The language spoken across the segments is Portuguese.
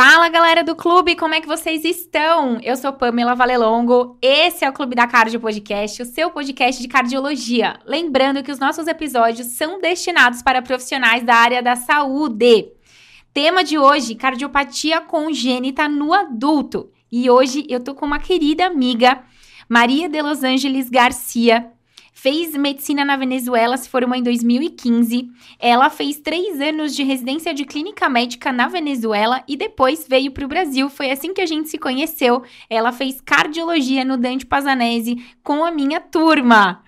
Fala galera do clube, como é que vocês estão? Eu sou Pamela Valelongo, esse é o Clube da Cardio Podcast, o seu podcast de cardiologia. Lembrando que os nossos episódios são destinados para profissionais da área da saúde. Tema de hoje: cardiopatia congênita no adulto. E hoje eu tô com uma querida amiga, Maria de Los Angeles Garcia, fez medicina na Venezuela, se formou em 2015. Ela fez três anos de residência de clínica médica na Venezuela e depois veio para o Brasil. Foi assim que a gente se conheceu. Ela fez cardiologia no Dante Pazanese com a minha turma.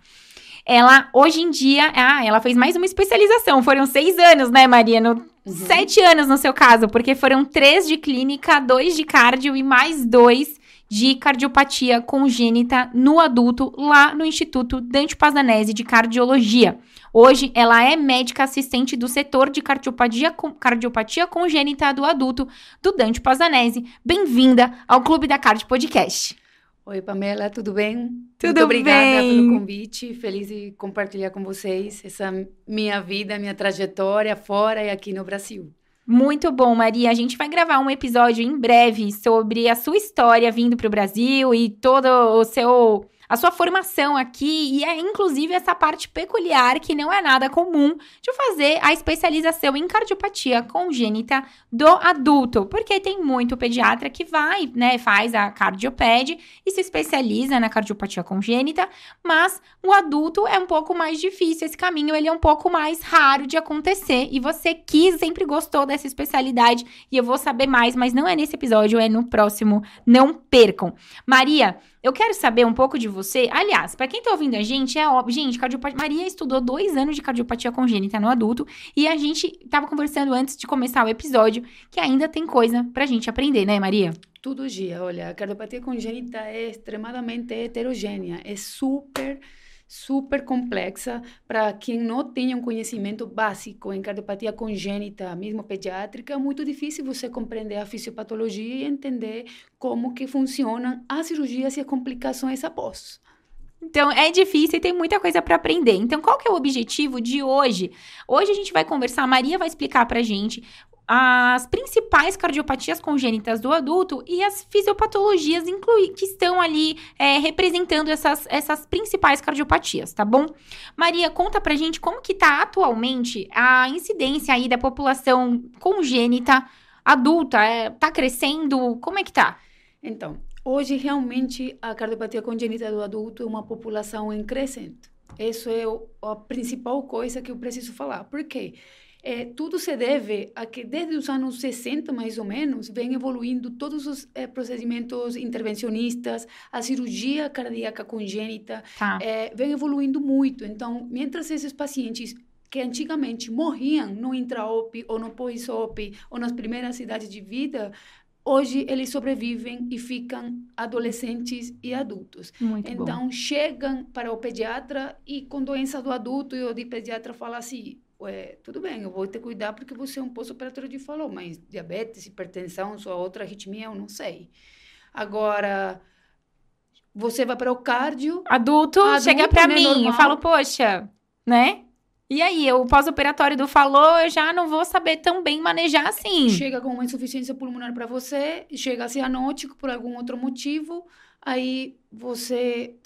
Ela, hoje em dia, ah, ela fez mais uma especialização. Foram seis anos, né, Maria? No, uhum. Sete anos no seu caso, porque foram três de clínica, dois de cardio e mais dois de cardiopatia congênita no adulto lá no Instituto Dante Pazanese de Cardiologia. Hoje, ela é médica assistente do setor de cardiopatia, cardiopatia congênita do adulto do Dante Pazanese. Bem-vinda ao Clube da Cardio Podcast. Oi, Pamela, tudo bem? Tudo Muito obrigada bem. pelo convite. Feliz de compartilhar com vocês essa minha vida, minha trajetória fora e aqui no Brasil. Muito bom, Maria. A gente vai gravar um episódio em breve sobre a sua história vindo para o Brasil e todo o seu a sua formação aqui e é inclusive essa parte peculiar que não é nada comum de fazer a especialização em cardiopatia congênita do adulto, porque tem muito pediatra que vai, né, faz a cardioped e se especializa na cardiopatia congênita, mas o adulto é um pouco mais difícil, esse caminho ele é um pouco mais raro de acontecer e você quis, sempre gostou dessa especialidade e eu vou saber mais, mas não é nesse episódio, é no próximo, não percam. Maria, eu quero saber um pouco de você. Aliás, para quem tá ouvindo a gente, é óbvio. Gente, cardiopatia. Maria estudou dois anos de cardiopatia congênita no adulto. E a gente tava conversando antes de começar o episódio que ainda tem coisa pra gente aprender, né, Maria? Todo dia. Olha, a cardiopatia congênita é extremamente heterogênea. É super super complexa para quem não tem um conhecimento básico em cardiopatia congênita, mesmo pediátrica, é muito difícil você compreender a fisiopatologia e entender como que funcionam as cirurgias e as complicações após. Então é difícil e tem muita coisa para aprender. Então qual que é o objetivo de hoje? Hoje a gente vai conversar, a Maria vai explicar pra gente as principais cardiopatias congênitas do adulto e as fisiopatologias inclui, que estão ali é, representando essas, essas principais cardiopatias, tá bom? Maria, conta pra gente como que tá atualmente a incidência aí da população congênita adulta, é, tá crescendo, como é que tá? Então, hoje realmente a cardiopatia congênita do adulto é uma população em crescente. Isso é a principal coisa que eu preciso falar. Por quê? É, tudo se deve a que desde os anos 60, mais ou menos, vem evoluindo todos os é, procedimentos intervencionistas, a cirurgia cardíaca congênita, tá. é, vem evoluindo muito. Então, mientras esses pacientes que antigamente morriam no intra-op ou no pós-op ou nas primeiras idades de vida, hoje eles sobrevivem e ficam adolescentes e adultos. Muito então, bom. chegam para o pediatra e com doença do adulto e o pediatra fala assim, Ué, tudo bem, eu vou te cuidar porque você é um pós-operatório de falou, mas diabetes, hipertensão, sua outra arritmia, eu não sei. Agora, você vai para o cardio. Adulto, adulto chega para né, mim, normal. eu falo, poxa, né? E aí, o pós-operatório do falou, eu já não vou saber tão bem manejar assim. Chega com uma insuficiência pulmonar para você, chega cianótico por algum outro motivo, aí você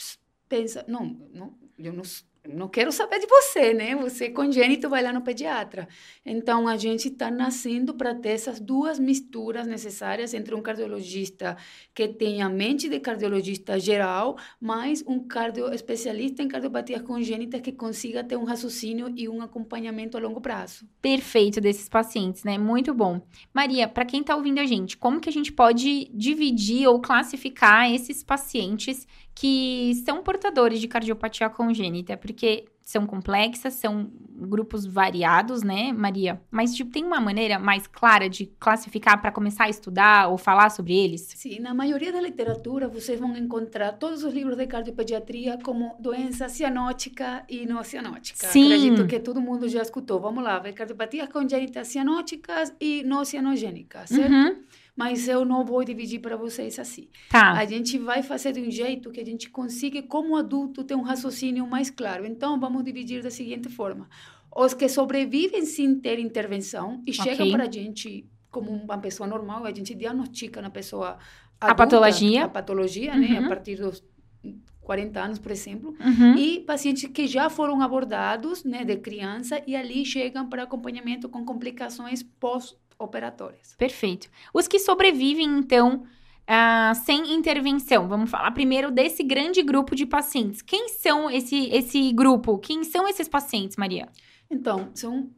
pensa, não, não eu não não quero saber de você, né? Você é congênito vai lá no pediatra. Então a gente está nascendo para ter essas duas misturas necessárias entre um cardiologista que tenha mente de cardiologista geral, mais um cardio especialista em cardiopatia congênita que consiga ter um raciocínio e um acompanhamento a longo prazo. Perfeito desses pacientes, né? Muito bom. Maria, para quem está ouvindo a gente, como que a gente pode dividir ou classificar esses pacientes que são portadores de cardiopatia congênita, porque são complexas, são grupos variados, né, Maria? Mas tipo, tem uma maneira mais clara de classificar para começar a estudar ou falar sobre eles? Sim, na maioria da literatura vocês vão encontrar todos os livros de cardiopediatria como doença cianótica e não cianótica. Sim. Acredito que todo mundo já escutou. Vamos lá, cardiopatias congênitas cianóticas e não cianogênicas, certo? Uhum mas eu não vou dividir para vocês assim. Tá. A gente vai fazer de um jeito que a gente consiga, como adulto, ter um raciocínio mais claro. Então, vamos dividir da seguinte forma: os que sobrevivem sem ter intervenção e okay. chegam para a gente como uma pessoa normal, a gente diagnostica na pessoa adulta, a patologia, a patologia, uhum. né, a partir dos 40 anos, por exemplo, uhum. e pacientes que já foram abordados, né, de criança e ali chegam para acompanhamento com complicações pós-operatórias. Perfeito. Os que sobrevivem, então, uh, sem intervenção, vamos falar primeiro desse grande grupo de pacientes. Quem são esse, esse grupo? Quem são esses pacientes, Maria? Então, são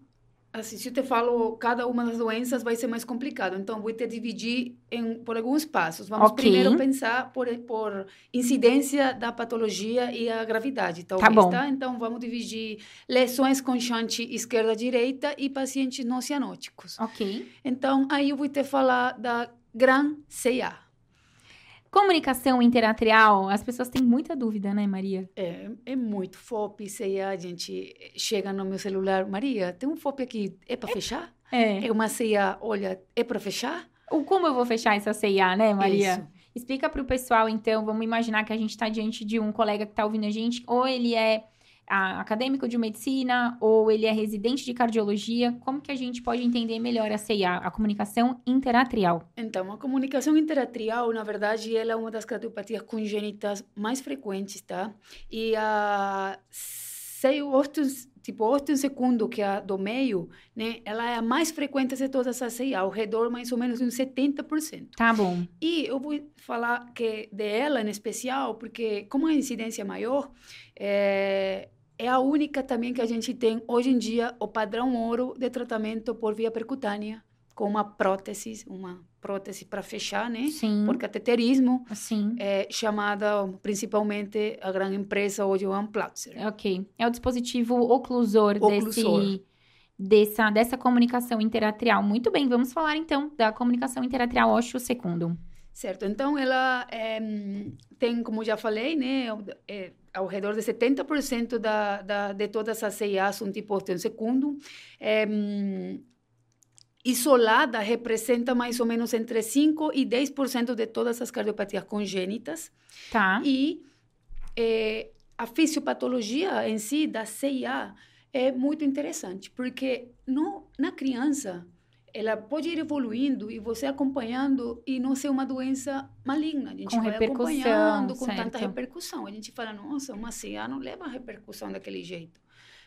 assim, se eu te falo cada uma das doenças, vai ser mais complicado. Então, vou te dividir em, por alguns passos. Vamos okay. primeiro pensar por, por incidência da patologia e a gravidade, talvez, tá? Bom. tá? Então, vamos dividir lesões com chante esquerda-direita e pacientes não cianóticos. Ok. Então, aí eu vou te falar da Gran CA. Comunicação interatrial, as pessoas têm muita dúvida, né, Maria? É, é muito FOP, CIA, a gente chega no meu celular, Maria, tem um FOP aqui, é para é, fechar? É. É uma CIA, olha, é para fechar? Ou como eu vou fechar essa CIA, né, Maria? Isso. Explica para o pessoal, então, vamos imaginar que a gente está diante de um colega que está ouvindo a gente, ou ele é acadêmico de medicina ou ele é residente de cardiologia? Como que a gente pode entender melhor a CIA, a comunicação interatrial? Então, a comunicação interatrial, na verdade, ela é uma das cardiopatias congênitas mais frequentes, tá? E a sei o tipo oito segundo que é a do meio, né? Ela é a mais frequente de todas as CIA, ao redor mais ou menos de uns 70%. Tá bom. E eu vou falar que dela em especial, porque como a incidência é maior, é, é a única também que a gente tem hoje em dia o padrão ouro de tratamento por via percutânea, com uma prótese, uma prótese para fechar, né? Sim. Por cateterismo. Sim. É, chamada principalmente a grande empresa hoje, o Amplatzer. Ok. É o dispositivo oclusor, oclusor. desse dessa, dessa comunicação interatrial. Muito bem, vamos falar então da comunicação interatrial ósseo secundum. Certo, então ela é, tem, como já falei, né, é, ao redor de 70% da, da, de todas as CIAs são tipo osteum secundum. É, isolada representa mais ou menos entre 5 e 10% de todas as cardiopatias congênitas. Tá. E é, a fisiopatologia em si da CIA é muito interessante, porque no, na criança ela pode ir evoluindo e você acompanhando e não ser uma doença maligna. A gente com vai acompanhando com certo. tanta repercussão. A gente fala, nossa, uma CA não leva a repercussão daquele jeito.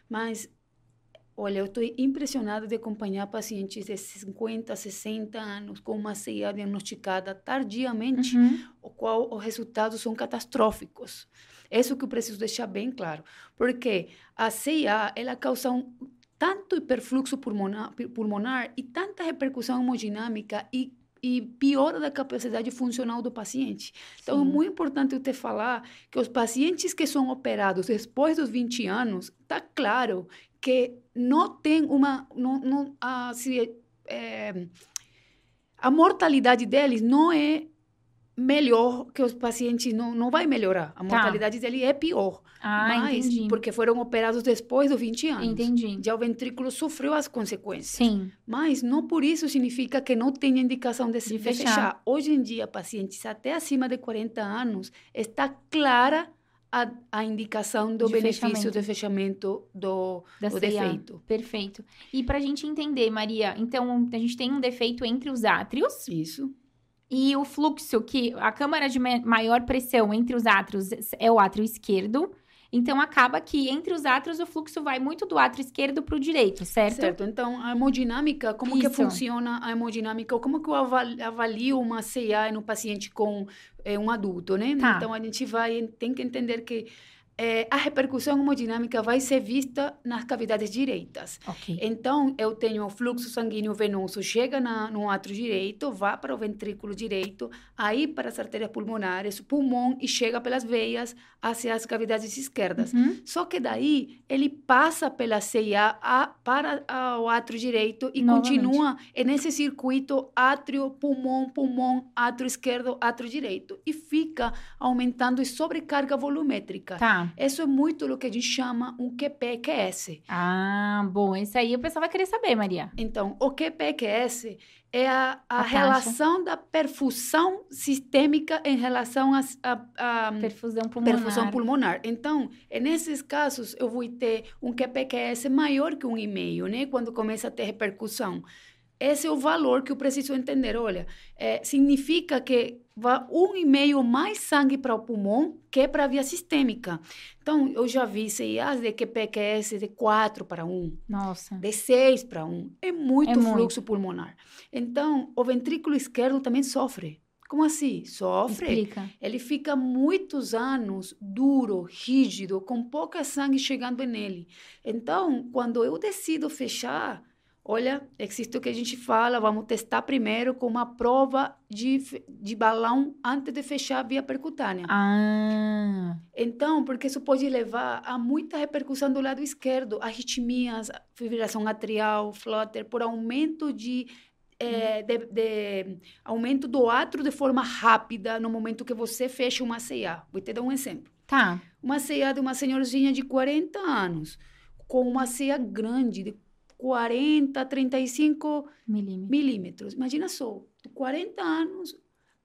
Mas, olha, eu estou impressionada de acompanhar pacientes de 50, 60 anos com uma CA diagnosticada tardiamente, uhum. o qual os resultados são catastróficos. Isso que eu preciso deixar bem claro. Porque a CIA, ela causa um tanto hiperfluxo pulmonar, pulmonar e tanta repercussão hemodinâmica e e piora da capacidade funcional do paciente. Então, Sim. é muito importante eu te falar que os pacientes que são operados depois dos 20 anos, está claro que não tem uma... Não, não, assim, é, a mortalidade deles não é melhor que os pacientes não não vai melhorar. A tá. mortalidade dele é pior. Ah, mas entendi. porque foram operados depois dos 20 anos. Entendi. Já o ventrículo sofreu as consequências. Sim. Mas não por isso significa que não tenha indicação de, de, de fechar. fechar. Hoje em dia, pacientes até acima de 40 anos, está clara a, a indicação do de benefício fechamento. de fechamento do, do defeito. Perfeito. E para a gente entender, Maria, então a gente tem um defeito entre os átrios. Isso. E o fluxo, que a câmara de maior pressão entre os átrios é o átrio esquerdo. Então, acaba que entre os átrios o fluxo vai muito do átrio esquerdo para o direito, certo? Certo. Então, a hemodinâmica, como Isso. que funciona a hemodinâmica? Ou como que eu avalio uma CA no paciente com é, um adulto, né? Tá. Então, a gente vai, tem que entender que é, a repercussão hemodinâmica vai ser vista nas cavidades direitas. Okay. Então, eu tenho o fluxo sanguíneo venoso, chega na, no átrio direito, vai para o ventrículo direito, aí para as artérias pulmonares, pulmão e chega pelas veias hacia as cavidades esquerdas. Uhum. Só que daí, ele passa pela CIA a, para a, o átrio direito e Novamente. continua nesse circuito átrio, pulmão, pulmão, átrio esquerdo, átrio direito. E fica aumentando sobrecarga volumétrica. Tá. Isso é muito o que a gente chama um QPQS. Ah, bom. Isso aí o pessoal vai querer saber, Maria. Então, o QPQS é a, a, a relação da perfusão sistêmica em relação à perfusão pulmonar. perfusão pulmonar. Então, nesses casos, eu vou ter um QPQS maior que um e meio, né? Quando começa a ter repercussão. Esse é o valor que eu preciso entender. Olha, é, significa que vai um e meio mais sangue para o pulmão que para a via sistêmica. Então, eu já vi CIAs de QPQS de 4 para 1. Nossa. De 6 para 1. É muito É muito. fluxo pulmonar. Então, o ventrículo esquerdo também sofre. Como assim? Sofre. Explica. Ele fica muitos anos duro, rígido, com pouca sangue chegando nele. Então, quando eu decido fechar, olha, existe o que a gente fala, vamos testar primeiro com uma prova de, de balão antes de fechar a via percutânea. Ah, Então, porque isso pode levar a muita repercussão do lado esquerdo, arritmias, fibrilação atrial, flutter, por aumento de, eh, de, de- aumento do átrio de forma rápida no momento que você fecha uma CA. Vou te dar um exemplo. tá. Uma CA de uma senhorzinha de 40 anos, com uma CA grande de 40, 35 Milímetro. milímetros. Imagina só, 40 anos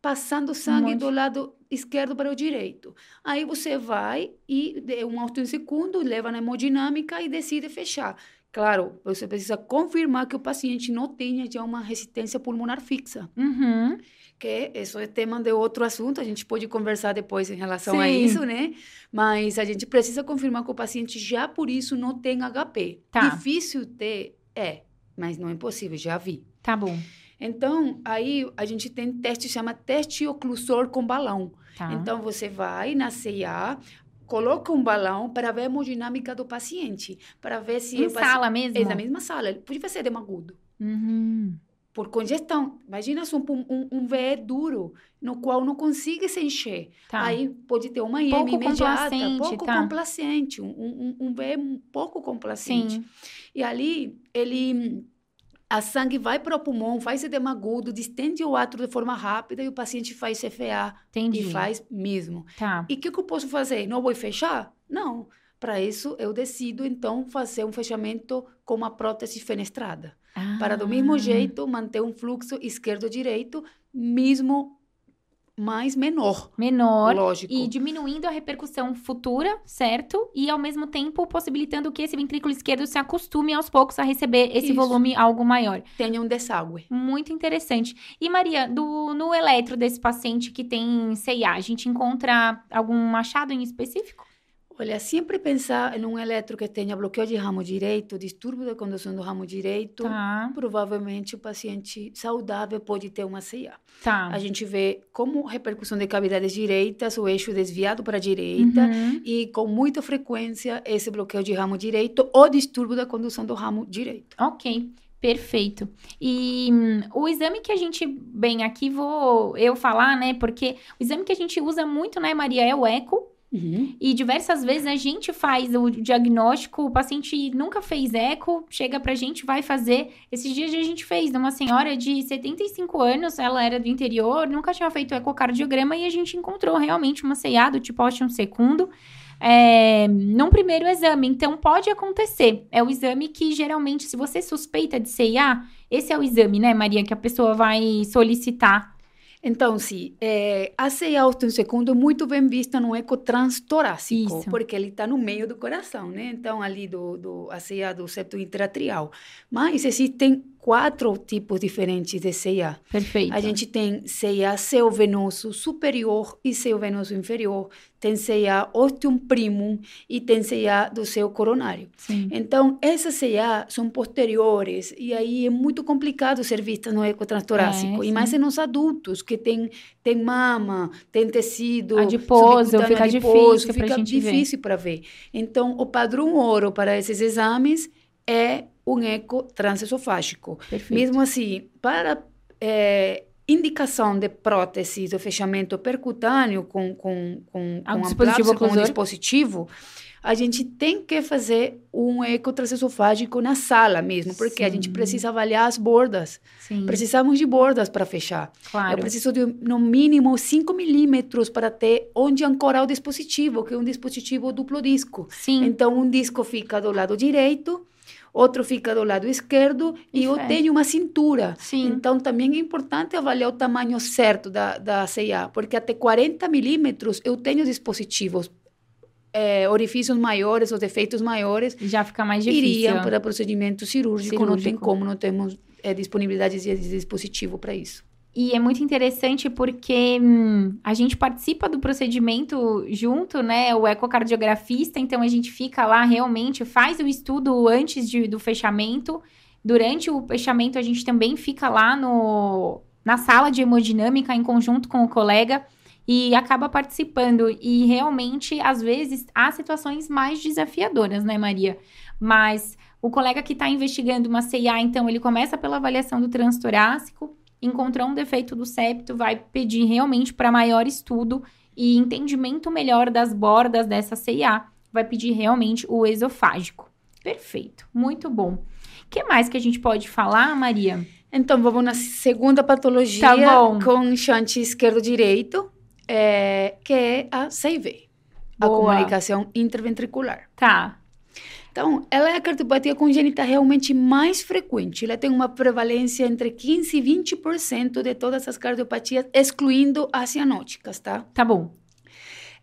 passando sangue monte. do lado esquerdo para o direito. Aí você vai e de um auto em segundo, leva na hemodinâmica e decide fechar. Claro, você precisa confirmar que o paciente não tenha já uma resistência pulmonar fixa, Uhum. Que isso é tema de outro assunto, a gente pode conversar depois em relação a Sim. isso, né? Mas a gente precisa confirmar que o paciente já por isso não tem HP. Tá. Difícil ter, é, mas não é impossível, já vi. Tá bom. Então, aí a gente tem teste chama teste oclusor com balão. Tá. Então, você vai na CIA, coloca um balão para ver a hemodinâmica do paciente, para ver se em o paci- sala mesmo? É na mesma sala, pode ser agudo. Uhum. Por congestão. Imagina um, um, um VE duro, no qual não consegue se encher. Tá. Aí pode ter uma IM Pouco imediata, complacente, pouco tá. complacente, um, um, um VE pouco complacente. Sim. E ali, ele. A sangue vai para o pulmão, faz edema agudo, distende o átrio de forma rápida e o paciente faz CFA Entendi. e faz mesmo. Tá. E o que, que eu posso fazer? Não vou fechar? Não. Para isso, eu decido, então, fazer um fechamento com uma prótese fenestrada. Para, do mesmo Ah, jeito, manter um fluxo esquerdo-direito, mesmo mais menor. Menor. Lógico. E diminuindo a repercussão futura, certo? E ao mesmo tempo possibilitando que esse ventrículo esquerdo se acostume aos poucos a receber esse Isso. volume algo maior. Tenha um deságue. Muito interessante. E Maria, do, no eletro desse paciente que tem CIA, a gente encontra algum achado em específico? Olha, sempre pensar em um eletro que tenha bloqueio de ramo direito, distúrbio da condução do ramo direito, Tá, provavelmente o paciente saudável pode ter uma CIA. tá. A gente vê como repercussão de cavidades direitas, o eixo desviado para a direita, Uhum. e com muita frequência esse bloqueio de ramo direito ou distúrbio da condução do ramo direito. Ok, perfeito. E hum, o exame que a gente, bem, aqui vou eu falar, né? Porque o exame que a gente usa muito, né, Maria, é o eco. E diversas vezes a gente faz o diagnóstico, o paciente nunca fez eco, chega pra gente, vai fazer. Esses dias a gente fez uma senhora de 75 anos, ela era do interior, nunca tinha feito ecocardiograma e a gente encontrou realmente uma CA do tipo ótimo segundo. É, num primeiro exame, então pode acontecer. É o exame que geralmente, se você suspeita de CIA, esse é o exame, né, Maria, que a pessoa vai solicitar. Então, sim, é, a ceia austro segundo é muito bem vista no eco transtorácico, Isso. porque ele está no meio do coração, né? Então, ali do, do a ceia do septo interatrial. Mas existem quatro tipos diferentes de ceia. Perfeito. A gente tem ceia seu venoso superior e seu venoso inferior, tem ceia ostium primum e tem ceia do seu coronário. Sim. Então, essas CA são posteriores e aí é muito complicado ser vista no eco transtorácico. É, e mais nos adultos, que tem, tem mama, tem tecido Adiposo, fica adiposo, difícil fica difícil para ver. Então, o padrão ouro para esses exames é um eco transesofágico. Perfeito. Mesmo assim, para eh, indicação de prótese do fechamento percutâneo com, com, com, Ah, um com dispositivo amplápsia, com um dispositivo, a gente tem que fazer um eco transesofágico na sala mesmo, porque a gente Sim. precisa avaliar as bordas. Sim, Precisamos de bordas para fechar. claro. Eu preciso de, no mínimo, 5 milímetros para ter onde ancorar o dispositivo, que é um dispositivo duplo disco. Sim, Então, um disco fica do lado direito, outro fica do lado esquerdo e eu Perfeito. tenho uma cintura. sim. Então, também é importante avaliar o tamanho certo da, da CIA, porque até 40 milímetros eu tenho dispositivos, eh, orifícios maiores ou defeitos maiores, Já fica mais difícil. iriam para procedimento cirúrgico, não tem Cirúrgico. como, não temos é, disponibilidade de dispositivo para isso. E é muito interessante porque hum, a gente participa do procedimento junto, né? O ecocardiografista, então a gente fica lá realmente, faz o estudo antes de, do fechamento. Durante o fechamento, a gente também fica lá no, na sala de hemodinâmica em conjunto com o colega e acaba participando. E realmente, às vezes, há situações mais desafiadoras, né, Maria? Mas o colega que está investigando uma CIA, então, ele começa pela avaliação do transtorácico encontrou um defeito do septo, vai pedir realmente para maior estudo e entendimento melhor das bordas dessa CIA, vai pedir realmente o esofágico. Perfeito, muito bom. O que mais que a gente pode falar, Maria? Então, vamos na segunda patologia tá com chante esquerdo-direito, é, que é a CIV, a comunicação interventricular. Tá. Então, ela é a cardiopatia congênita realmente mais frequente. Ela tem uma prevalência entre 15% e 20% de todas as cardiopatias, excluindo as cianóticas, tá? Tá bom.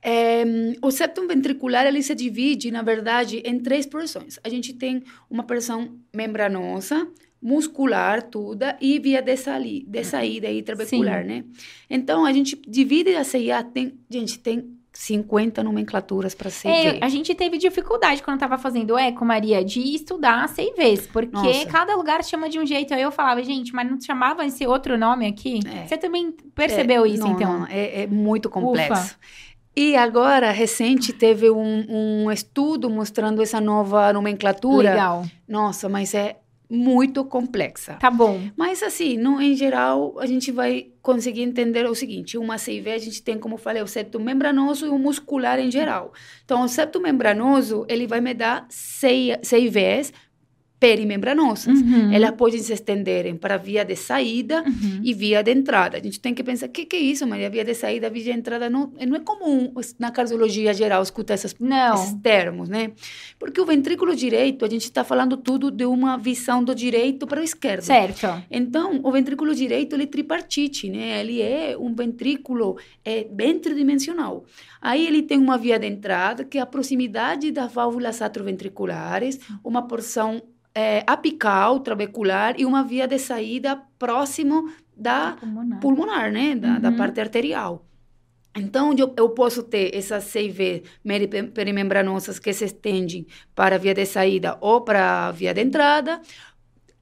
É, o septum ventricular ele se divide, na verdade, em três porções. A gente tem uma porção membranosa, muscular toda e via de, sali, de saída intravecular, né? Então, a gente divide a CIA, tem, gente, tem 50 nomenclaturas para CV. É, a gente teve dificuldade quando estava fazendo eco, Maria, de estudar CVs, porque Nossa. cada lugar chama de um jeito. Aí eu falava, gente, mas não chamava esse outro nome aqui? É. Você também percebeu é, isso, não, então? Não, é, é muito complexo. Ufa. E agora, recente, teve um, um estudo mostrando essa nova nomenclatura. Legal. Nossa, mas é muito complexa. Tá bom. Mas assim, no, em geral, a gente vai conseguir entender o seguinte, uma CIV a gente tem, como eu falei, o septo membranoso e o muscular em geral. Então, o septo membranoso, ele vai me dar CIVs perimembranosas. Uhum. Elas podem se estenderem para via de saída uhum. e via de entrada. A gente tem que pensar, o que, que é isso, Maria? Via de saída, via de entrada, não, não é comum na cardiologia geral escutar essas, esses termos, né? Porque o ventrículo direito, a gente está falando tudo de uma visão do direito para o esquerdo. Certo. Então, o ventrículo direito, ele é tripartite, né? Ele é um ventrículo é, bem tridimensional. Aí ele tem uma via de entrada, que é a proximidade das válvulas atroventriculares, uma porção é, apical, trabecular e uma via de saída próximo da pulmonar, pulmonar né? Da, uhum. da, parte arterial. Então, eu, eu posso ter essas CV perimembranosas que se estendem para a via de saída ou para a via de entrada.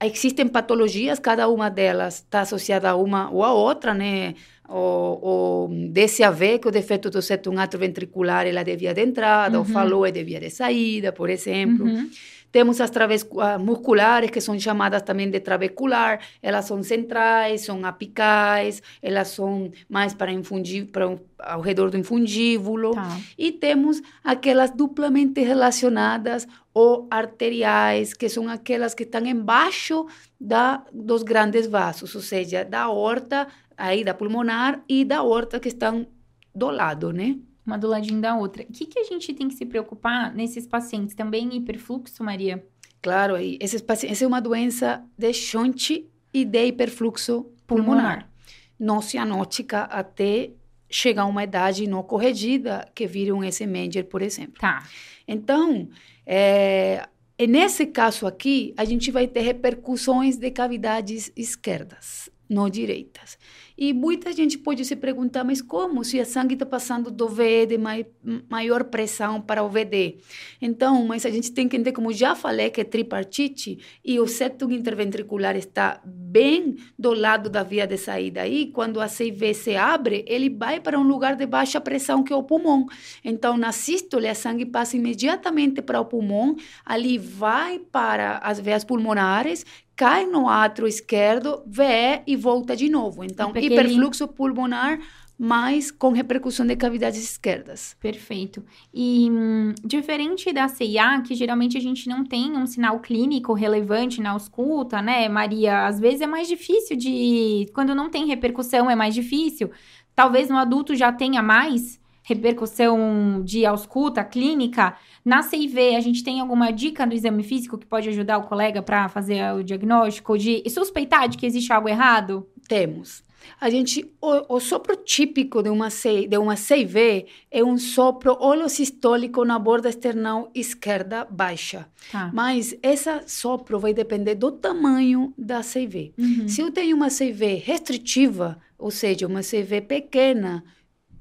Existem patologias, cada uma delas está associada a uma ou a outra, né? O, o DCAV, que é o defeito do septum atroventricular, ela é de via de entrada, uhum. o FALO é de via de saída, por exemplo. Uhum. Temos as traves musculares, que são chamadas também de trabecular, elas são centrais, são apicais, elas são mais para infundir, para, ao redor do infundíbulo. Tá. E temos aquelas duplamente relacionadas ou arteriais, que são aquelas que estão embaixo da, dos grandes vasos, ou seja, da aorta, aí da pulmonar e da aorta que estão do lado, né? Uma do ladinho da outra. O que, que a gente tem que se preocupar nesses pacientes? Também hiperfluxo, Maria? Claro, aí. Esses pacientes, essa é uma doença de Schonte e de hiperfluxo pulmonar. pulmonar. Não cianótica até chegar a uma idade não corrigida, que vira um S-Menger, por exemplo. Tá. Então, é, nesse caso aqui, a gente vai ter repercussões de cavidades esquerdas, não direitas. E muita gente pode se perguntar, mas como se a sangue está passando do VE de mai, maior pressão para o VD? Então, mas a gente tem que entender, como já falei, que é tripartite e o septum interventricular está bem do lado da via de saída. Aí, quando a CIV se abre, ele vai para um lugar de baixa pressão, que é o pulmão. Então, na sístole, a sangue passa imediatamente para o pulmão, ali vai para as veias pulmonares, cai no átrio esquerdo, vê e volta de novo. Então, Porque hiperfluxo pulmonar, mas com repercussão de cavidades esquerdas. Perfeito. E hum, diferente da CIA, que geralmente a gente não tem um sinal clínico relevante na ausculta, né, Maria? Às vezes é mais difícil de. Quando não tem repercussão, é mais difícil. Talvez no adulto já tenha mais repercussão de ausculta clínica. Na CIV, a gente tem alguma dica do exame físico que pode ajudar o colega para fazer o diagnóstico de suspeitar de que existe algo errado? Temos. A gente, o, o sopro típico de uma, de uma CIV é um sopro holosistólico na borda external esquerda baixa. Tá. Mas esse sopro vai depender do tamanho da CIV. Uhum. Se eu tenho uma CIV restritiva, ou seja, uma CIV pequena,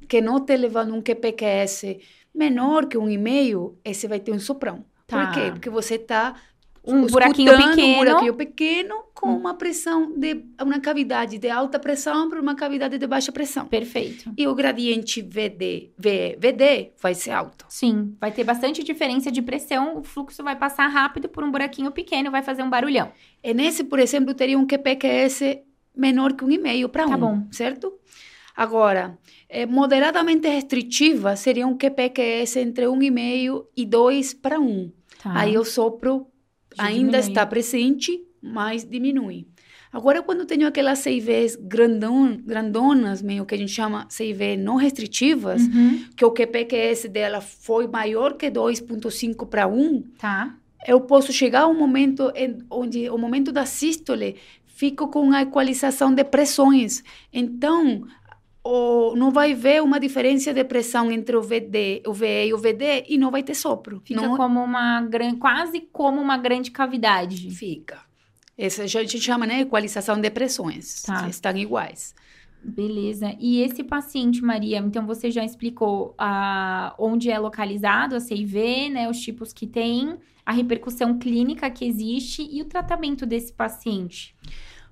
que não está levando um QPQS menor que um e-mail, esse vai ter um soprão. Tá. Por quê? Porque você está Um buraquinho pequeno. um buraquinho pequeno com uma pressão de uma cavidade de alta pressão para uma cavidade de baixa pressão. Perfeito. E o gradiente VD, VE, VD vai ser alto. Sim, vai ter bastante diferença de pressão, o fluxo vai passar rápido por um buraquinho pequeno, vai fazer um barulhão. E nesse, por exemplo, teria um QPQS menor que um e-mail para Tá um, bom. certo? Agora, eh, moderadamente restritiva seria um QPQS entre um e-mail e dois para um. Tá. Aí o sopro Já ainda diminui. está presente, mas diminui. Agora, quando tenho aquelas CIVs grandon, grandonas, meio que a gente chama CIV não restritivas, Uhum, que o QPQS dela foi maior que 2,5 para 1, Tá. eu posso chegar a um momento em, onde o momento da sístole fico com a equalização de pressões. Então, o, não vai ver uma diferença de pressão entre o VD, o VE e o VD e não vai ter sopro. Fica não como uma grande, quase como uma grande cavidade. fica. Essa a gente chama, né, equalização de pressões. Tá. Estão iguais. Beleza. E esse paciente, Maria, então você já explicou ah, onde é localizado a CIV, né? Os tipos que tem, a repercussão clínica que existe e o tratamento desse paciente.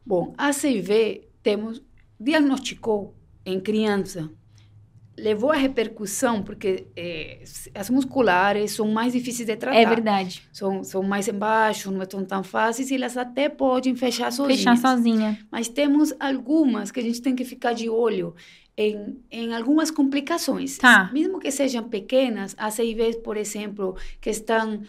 Bom, a CIV temos diagnosticou em criança, levou a repercussão porque eh, as musculares são mais difíceis de tratar. É verdade. São, são mais embaixo, não são tão fáceis e elas até podem fechar sozinhas. Fechar sozinha. Mas temos algumas que a gente tem que ficar de olho em, em algumas complicações. Tá. Mesmo que sejam pequenas, as CIVs, por exemplo, que estão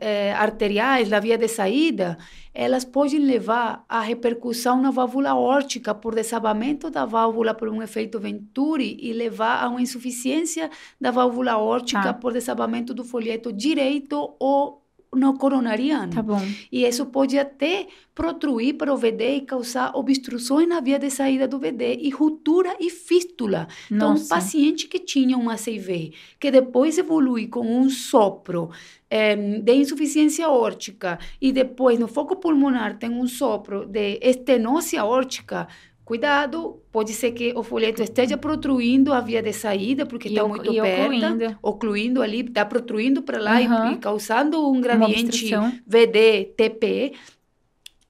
eh, arteriais, na via de saída, elas podem levar a repercussão na válvula órtica por desabamento da válvula por um efeito Venturi e levar a uma insuficiência da válvula órtica Tá. por desabamento do folheto direito ou no coronariano. Tá bom. E isso pode até protruir para o VD e causar obstruções na via de saída do VD e ruptura e fístula. Então, um Nossa. paciente que tinha uma CIV, que depois evolui com um sopro eh, de insuficiência órtica e depois no foco pulmonar tem um sopro de estenose aórtica, cuidado, pode ser que o folheto esteja protruindo a via de saída porque E está muito e perto, ocluindo. ocluindo ali, está protruindo para lá e- Aham. e, causando um gradiente obstrução. VD, TP.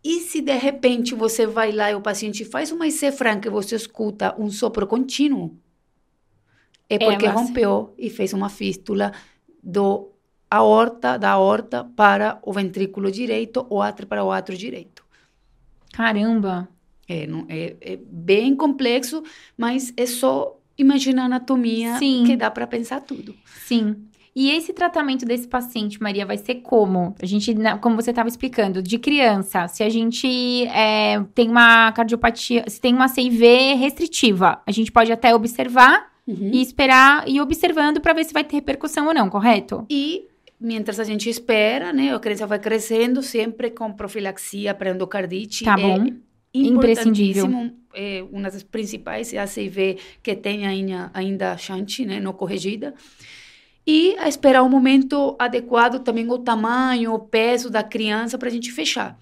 E se de repente você vai lá e o paciente faz uma IC franca e você escuta um sopro contínuo, é porque mas- rompeu e fez uma fístula do aorta, da aorta para o ventrículo direito ou átrio para o átrio direito. Caramba. É, não- é, é bem complexo, mas é só imaginar a anatomia Sim. que dá para pensar tudo. Sim. E esse tratamento desse paciente, Maria, vai ser como? A gente, como você estava explicando, de criança, se a gente é, tem uma cardiopatia, se tem uma CIV restritiva, a gente pode até observar e esperar e ir observando para ver se vai ter repercussão ou não, correto? E mientras a gente espera, né, a criança vai crescendo, sempre com profilaxia para endocardite. Tá é bom. Imprescindível. Importantíssimo, É uma das principais, é a CIV que tem ainda, ainda chance, né, não corrigida. E a esperar o momento adequado, também o tamanho, o peso da criança para a gente fechar.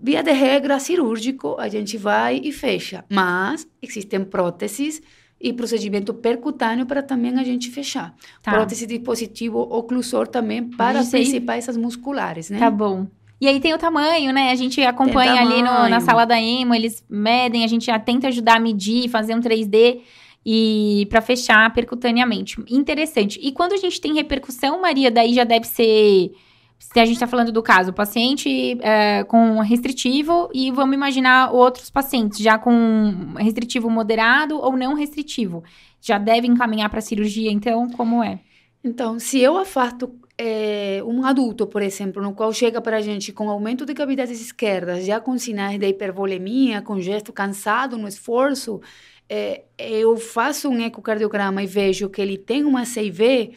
Via de regra, cirúrgico, a gente vai e fecha. Mas existem próteses e procedimento percutâneo para também a gente fechar. Tá. Prótese de dispositivo oclusor também para principais essas musculares, né? Tá bom. E aí tem o tamanho, né? A gente acompanha ali no- na sala da EMO, eles medem, a gente já tenta ajudar a medir, fazer um 3D e para fechar percutaneamente. Interessante. E quando a gente tem repercussão, Maria, daí já deve ser se a gente está falando do caso, paciente é, com restritivo e vamos imaginar outros pacientes já com restritivo moderado ou não restritivo. Já deve encaminhar para cirurgia, então, como é? Então, se eu afasto eh, um adulto, por exemplo, no qual chega para a gente com aumento de cavidades esquerdas, já com sinais de hipervolemia, com gesto cansado no esforço, eh, eu faço um ecocardiograma e vejo que ele tem uma CIV,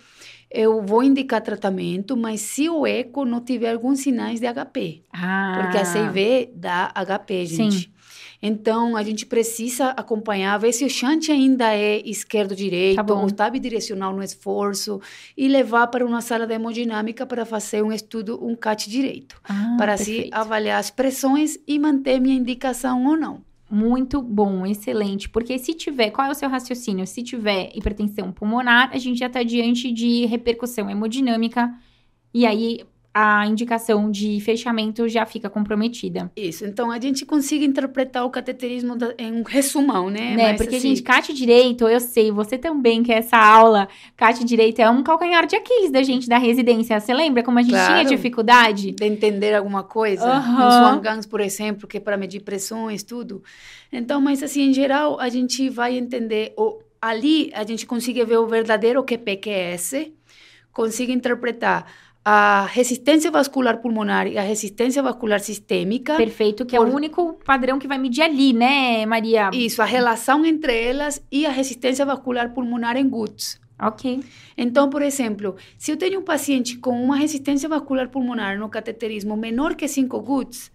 eu vou indicar tratamento, mas se o eco não tiver alguns sinais de HP, Ah, porque a CIV dá HP, Sim. Então, a gente precisa acompanhar, ver se o shunt ainda é esquerdo-direito, Tá ou está bidirecional no esforço, e levar para uma sala de hemodinâmica para fazer um estudo, um CAT direito, Ah, para assim perfeito. avaliar as pressões e manter minha indicação ou não. Muito bom, excelente. Porque se tiver, qual é o seu raciocínio? Se tiver hipertensão pulmonar, a gente já está diante de repercussão hemodinâmica e aí a indicação de fechamento já fica comprometida. Isso, então a gente consegue interpretar o cateterismo da- em um resumão, né? né? Mas, Porque, assim, gente, CAT direito, eu sei, você também que essa aula, CAT direito é um calcanhar de Aquiles da gente da residência. Você lembra como a gente tinha Claro. dificuldade? de entender alguma coisa, Aham. nos Swangans, por exemplo, que é para medir pressões, tudo. Então, mas assim, em geral, a gente vai entender, o, ali a gente consegue ver o verdadeiro QPQS, consegue interpretar a resistência vascular pulmonar e a resistência vascular sistêmica, Perfeito, que é Por- o único padrão que vai medir ali, né, Maria? isso, a relação entre elas e a resistência vascular pulmonar em GUTS. Ok. Então, por exemplo, se eu tenho um paciente com uma resistência vascular pulmonar no cateterismo menor que 5 GUTS,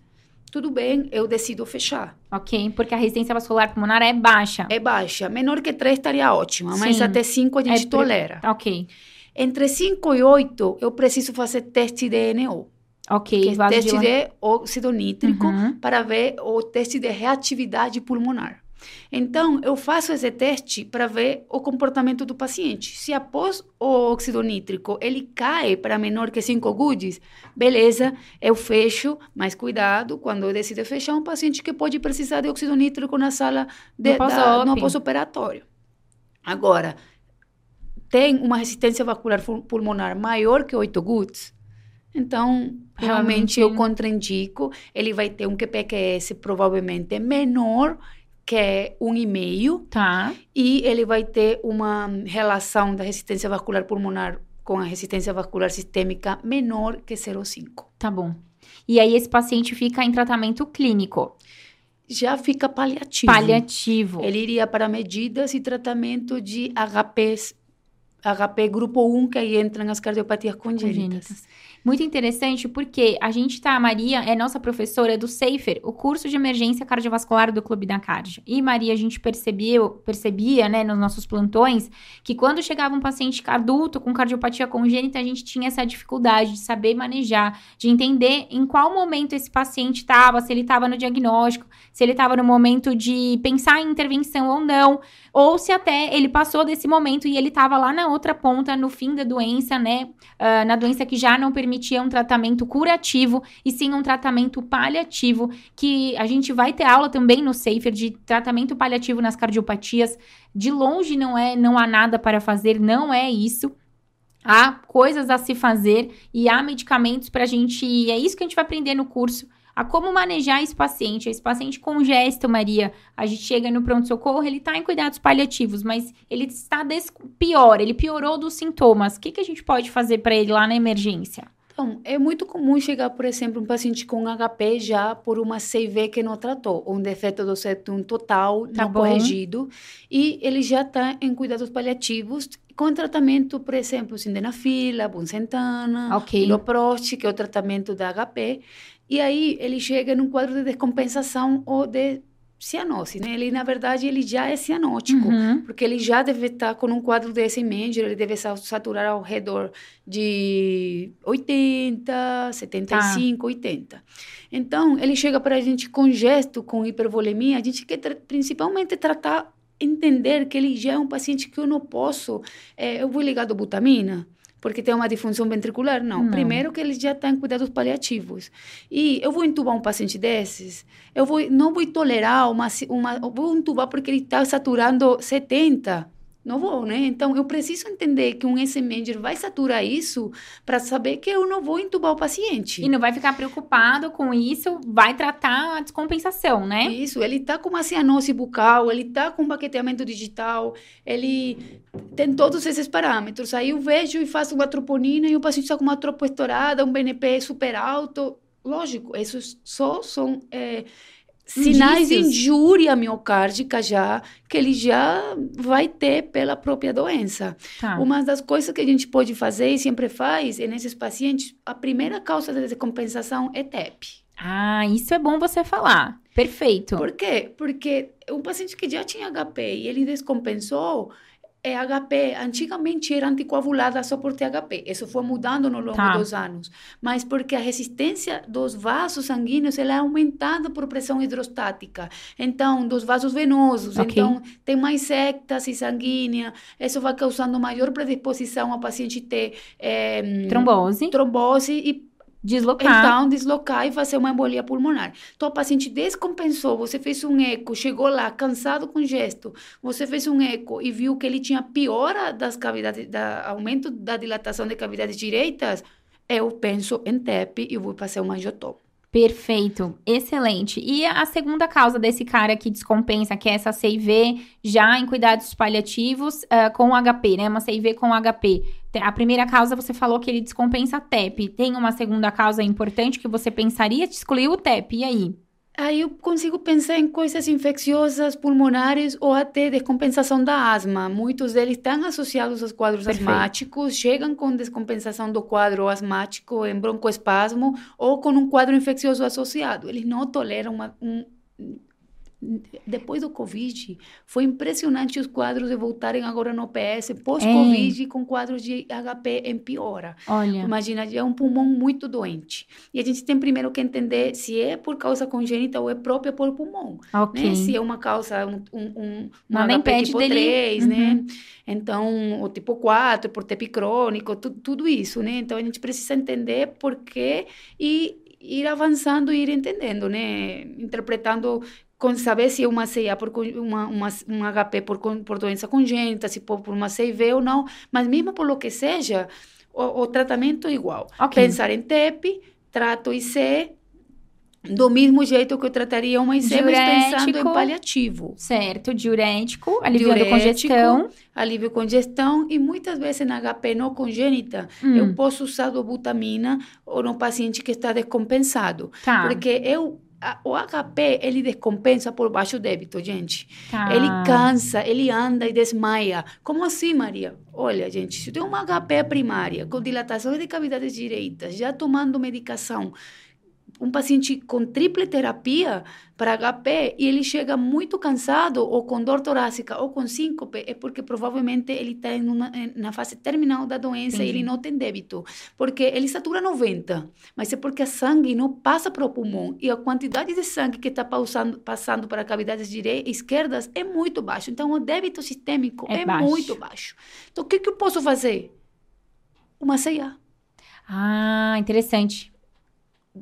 tudo bem, eu decido fechar. Ok, porque a resistência vascular pulmonar é baixa. É baixa. Menor que 3 estaria ótima, mas até 5 a gente É tolera. Ok, Entre 5 e 8, eu preciso fazer teste de NO, ok. que é teste de óxido nítrico, Uhum. para ver o teste de reatividade pulmonar. Então, eu faço esse teste para ver o comportamento do paciente. Se após o óxido nítrico ele cai para menor que 5 GUDs, beleza, eu fecho, mas cuidado quando eu decido fechar um paciente que pode precisar de óxido nítrico na sala de, no pós-operatório. Agora, tem uma resistência vascular pulmonar maior que 8 GUDs, então Realmente- eu contraindico, ele vai ter um QPQS provavelmente menor que 1,5 Tá. e ele vai ter uma relação da resistência vascular pulmonar com a resistência vascular sistêmica menor que 0,5. Tá bom. E aí esse paciente fica em tratamento clínico, Já fica paliativo. paliativo. Ele iria para medidas e tratamento de HPs, HP grupo 1, que aí entram as cardiopatias congênitas. congênitas. Muito interessante porque a gente tá, a Maria é nossa professora do SAFER, o curso de emergência cardiovascular do Clube da Cardio. E Maria, a gente percebeu, percebia, né, nos nossos plantões, que quando chegava um paciente adulto com cardiopatia congênita, a gente tinha essa dificuldade de saber manejar, de entender em qual momento esse paciente estava, se ele estava no diagnóstico, se ele estava no momento de pensar em intervenção ou não, ou se até ele passou desse momento e ele estava lá na outra ponta, no fim da doença, né? ah, na doença que já não permitia um tratamento curativo e sim um tratamento paliativo, que a gente vai ter aula também no Safer de tratamento paliativo nas cardiopatias. De longe não é, não há nada para fazer, não é isso. Há coisas a se fazer e há medicamentos para a gente. e É isso que a gente vai aprender no curso. A como manejar esse paciente. Esse paciente congesto, Maria. A gente chega no pronto-socorro, ele está em cuidados paliativos, mas ele está des- pior, ele piorou dos sintomas. O que, que a gente pode fazer para ele lá na emergência? Então, é muito comum chegar, por exemplo, um paciente com HP já por uma CV que não tratou, um defeito do septum total Tá não bom. corrigido, e ele já está em cuidados paliativos com tratamento, por exemplo, sildenafila, buncentana, Ok. iloprost, que é o tratamento da HP, e aí ele chega num quadro de descompensação ou de cianose, né? Ele, na verdade, ele já é cianótico. Uhum. Porque ele já deve estar com um quadro desse médio, ele deve sa- saturar ao redor de 80, 75, 80. Então, ele chega para a gente com gesto, com hipervolemia, a gente quer tra- principalmente tratar, entender que ele já é um paciente que eu não posso, eh, eu vou ligar do butamina, porque tem uma disfunção ventricular? Não. Não. Primeiro que ele já está em cuidados paliativos. E eu vou entubar um paciente desses, eu vou, não vou tolerar uma, uma eu vou entubar porque ele está saturando 70. Não vou, né? Então, eu preciso entender que um S-Manger vai saturar isso para saber que eu não vou entubar o paciente. E não vai ficar preocupado com isso, vai tratar a descompensação, né? Isso, ele está com uma cianose bucal, ele está com baqueteamento digital, ele tem todos esses parâmetros. Aí eu vejo e faço uma troponina e o paciente está com uma tropo estourada, um BNP super alto. Lógico, esses só são é, sinais de injúria miocárdica já, que ele já vai ter pela própria doença. Tá. Uma das coisas que a gente pode fazer e sempre faz é nesses pacientes, a primeira causa de descompensação é TEP. Ah, isso é bom você falar. Perfeito. Por quê? Porque um paciente que já tinha HP e ele descompensou, é HP, antigamente era anticoagulada só por THP. Isso foi mudando no longo Tá. dos anos. Mas porque a resistência dos vasos sanguíneos ela é aumentada por pressão hidrostática. Então, dos vasos venosos. Ok. Então, tem mais ectase sanguínea. Isso vai causando maior predisposição a paciente ter eh, Trombose, trombose e deslocar. então, deslocar e fazer uma embolia pulmonar. Então, o paciente descompensou, você fez um eco, chegou lá cansado com gesto, você fez um eco e viu que ele tinha piora das cavidades, da, aumento da dilatação de cavidades direitas, eu penso em TEP e vou fazer um angiotomo. Perfeito, excelente. E a segunda causa desse cara que descompensa, que é essa CIV já em cuidados paliativos ah, com HP, né? Uma CIV com HP. A primeira causa você falou que ele descompensa TEP. Tem uma segunda causa importante que você pensaria de excluir o TEP. E aí? Aí eu consigo pensar em coisas infecciosas pulmonares ou até descompensação da asma. Muitos deles estão associados aos quadros Perfeito. asmáticos, chegam com descompensação do quadro asmático em broncoespasmo ou com um quadro infeccioso associado. Eles não toleram uma, um... Depois do Covid, foi impressionante os quadros de voltarem agora no PS, pós-Covid, com quadros de HP em piora. Olha, Imagina, já é um pulmão muito doente. E a gente tem primeiro que entender se é por causa congênita ou é própria por pulmão, ok. né? Se é uma causa, um, um, um, HP tipo dele- 3, né? Uhum. Então, o tipo 4, por TEP crônico, tu, tudo isso, né? Então, a gente precisa entender por quê e ir avançando e ir entendendo, né? Interpretando com saber se é uma CIA por uma, uma, um HP por, por doença congênita, se por, por uma CIV ou não, mas mesmo por lo que seja, o, o tratamento é igual. Ok. Pensar em TEP, trato IC, do mesmo jeito que eu trataria uma IC, mas pensando em Diurético. paliativo. Certo, diurético, aliviando Diurético, congestão. Alívio congestão e muitas vezes na HP não congênita, Hum, eu posso usar dobutamina ou no paciente que está descompensado. tá, Porque eu, a- o HP, ele descompensa por baixo débito, gente. tá. Ele cansa, ele anda e desmaia. Como assim, Maria? Olha, gente, se eu tenho uma HP primária com dilatações de cavidades direitas, já tomando medicação, um paciente com triple terapia para HP e ele chega muito cansado ou com dor torácica ou com síncope, é porque provavelmente ele está na fase terminal da doença e ele não tem débito. Porque ele satura 90, mas é porque a sangue não passa para o pulmão e a quantidade de sangue que está passando, passando para cavidades direi- esquerdas é muito baixo. Então, o débito sistêmico É é, baixo. muito baixo. Então, o que, que eu posso fazer? Uma CIA. Ah, interessante.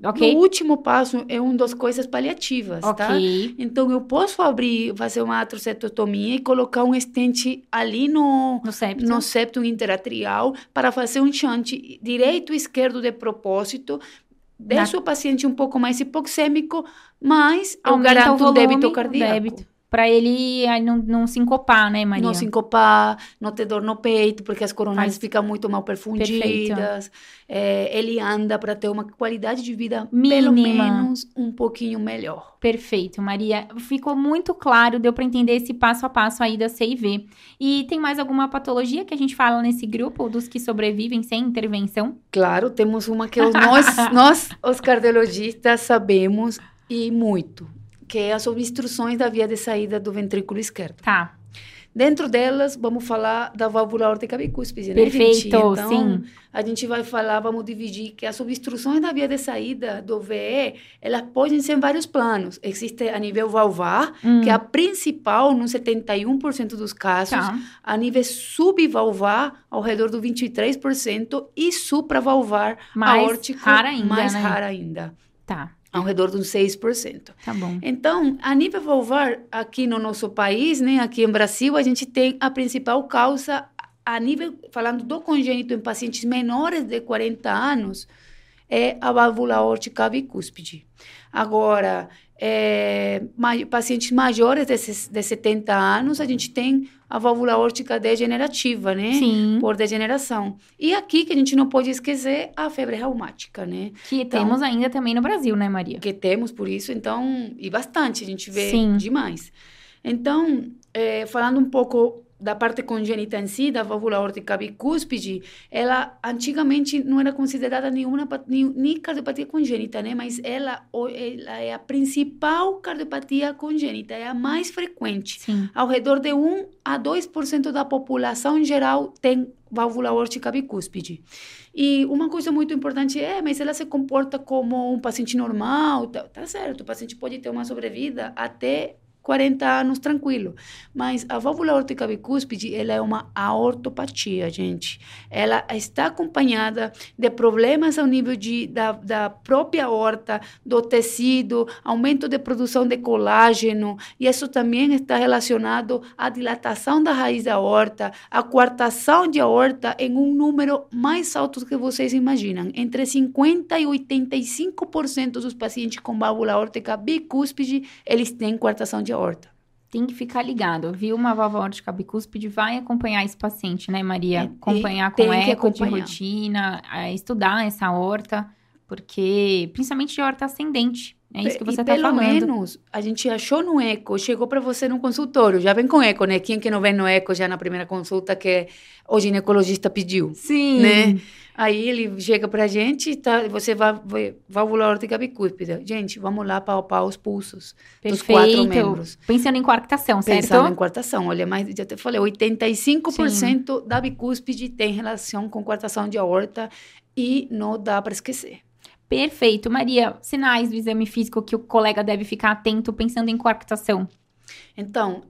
Ok, O último passo é uma das coisas paliativas, tá? ok. Então, eu posso abrir, fazer uma atrocetotomia e colocar um estente ali no, No septo. no septo interatrial para fazer um chante direito e esquerdo de propósito. Deixa o paciente um pouco mais hipoxêmico, mas Aumenta o volume, débito cardíaco. débito. Pra ele não, não sincopar, né, Maria? Não sincopar, não ter dor no peito, porque as coronárias Faz- ficam muito mal perfundidas. É, ele anda para ter uma qualidade de vida pelo Mínima. menos um pouquinho melhor. Perfeito, Maria. Ficou muito claro, deu para entender esse passo a passo aí da CIV. E tem mais alguma patologia que a gente fala nesse grupo dos que sobrevivem sem intervenção? Claro, temos uma que nós, nós, os cardiologistas, sabemos e muito, que é as obstruções da via de saída do ventrículo esquerdo. Tá, Dentro delas, vamos falar da válvula aórtica bicúspide, né, perfeito, gente? Então, sim. a gente vai falar, vamos dividir que as obstruções da via de saída do VE, elas podem ser em vários planos. Existe a nível valvar, Hum, que é a principal, no 71% dos casos, tá. a nível subvalvar, ao redor do 23%, e supravalvar, Mais aórtico, rara ainda, mais né? rara ainda, Tá, ao redor de uns 6%. tá bom. Então, a nível valvar, aqui no nosso país, né, aqui em Brasil, a gente tem a principal causa, a nível, falando do congênito em pacientes menores de 40 anos, é a válvula aórtica bicúspide. Agora, é, pacientes maiores de, de 70 anos, a gente tem a válvula aórtica degenerativa, né? Sim, Por degeneração. E aqui, que a gente não pode esquecer, a febre reumática, né? que então- temos ainda também no Brasil, né, Maria? que temos por isso, então, e bastante, a gente vê Sim. demais. Então, eh, falando um pouco da parte congênita em si, da válvula aórtica bicúspide, ela antigamente não era considerada nenhuma nem, cardiopatia congênita, né? Mas ela, ela é a principal cardiopatia congênita, é a mais frequente. Sim. Ao redor de 1 a 2% da população em geral tem válvula aórtica bicúspide. E uma coisa muito importante é, mas ela se comporta como um paciente normal, tá, tá certo, o paciente pode ter uma sobrevida até 40 anos tranquilo. Mas a válvula aórtica bicúspide, ela é uma aortopatia, gente. Ela está acompanhada de problemas ao nível de, da, da própria aorta, do tecido, aumento de produção de colágeno, e isso também está relacionado à dilatação da raiz da aorta, à coartação de aorta em um número mais alto do que vocês imaginam. Entre 50% e 85% dos pacientes com válvula aórtica bicúspide, eles têm coartação de horta. Tem que ficar ligado, viu? Uma válvula aórtica bicúspide vai acompanhar esse paciente, né, Maria? É, acompanhar com eco de rotina, estudar essa horta, porque principalmente de horta ascendente. É isso que você está falando. Pelo menos a gente achou no eco, chegou para você no consultório, já vem com eco, né? Quem que não vem no eco já na primeira consulta que o ginecologista pediu? Sim. Né? Aí ele chega pra gente, tá, você vai, vai válvula aórtica bicúspide. Gente, vamos lá palpar os pulsos Perfeito. dos quatro membros. Pensando em coartação, certo? Pensando em coartação. Olha, mas já te falei, 85% Sim. da bicúspide tem relação com coartação de aorta e não dá para esquecer. Perfeito. Maria, sinais do exame físico que o colega deve ficar atento pensando em coartação? Então,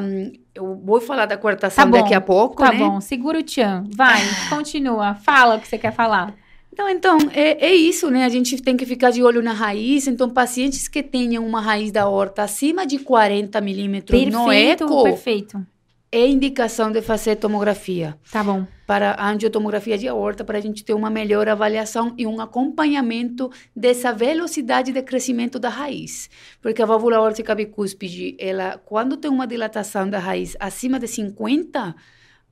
um, eu vou falar da coartação tá daqui a pouco, tá né? Bom, segura o tchan. Vai, continua. Fala o que você quer falar. Então, então é, é, isso, né? A gente tem que ficar de olho na raiz. Então, pacientes que tenham uma raiz da horta acima de 40 milímetros no eco... Perfeito, é indicação de fazer tomografia. Tá bom. Para a angiotomografia de aorta, para a gente ter uma melhor avaliação e um acompanhamento dessa velocidade de crescimento da raiz. Porque a válvula aórtica bicúspide, ela, quando tem uma dilatação da raiz acima de 50,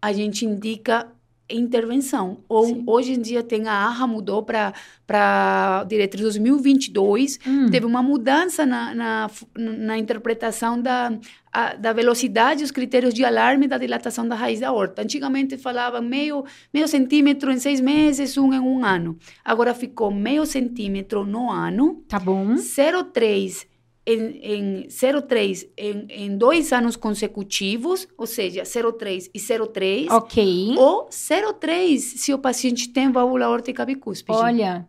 a gente indica intervenção. Ou Sim. hoje em dia tem a ARRA mudou para diretriz 2022, hum. teve uma mudança na, na, na interpretação da, a, da velocidade, os critérios de alarme da dilatação da raiz da horta. Antigamente falava meio, meio centímetro em seis meses, um em um ano. Agora ficou meio centímetro no ano. Tá bom. 0,3 em, em 0,3 em, em dois anos consecutivos, ou seja, 0,3 e 0,3. Ok. Ou 0,3 se o paciente tem válvula aórtica bicúspide. Olha.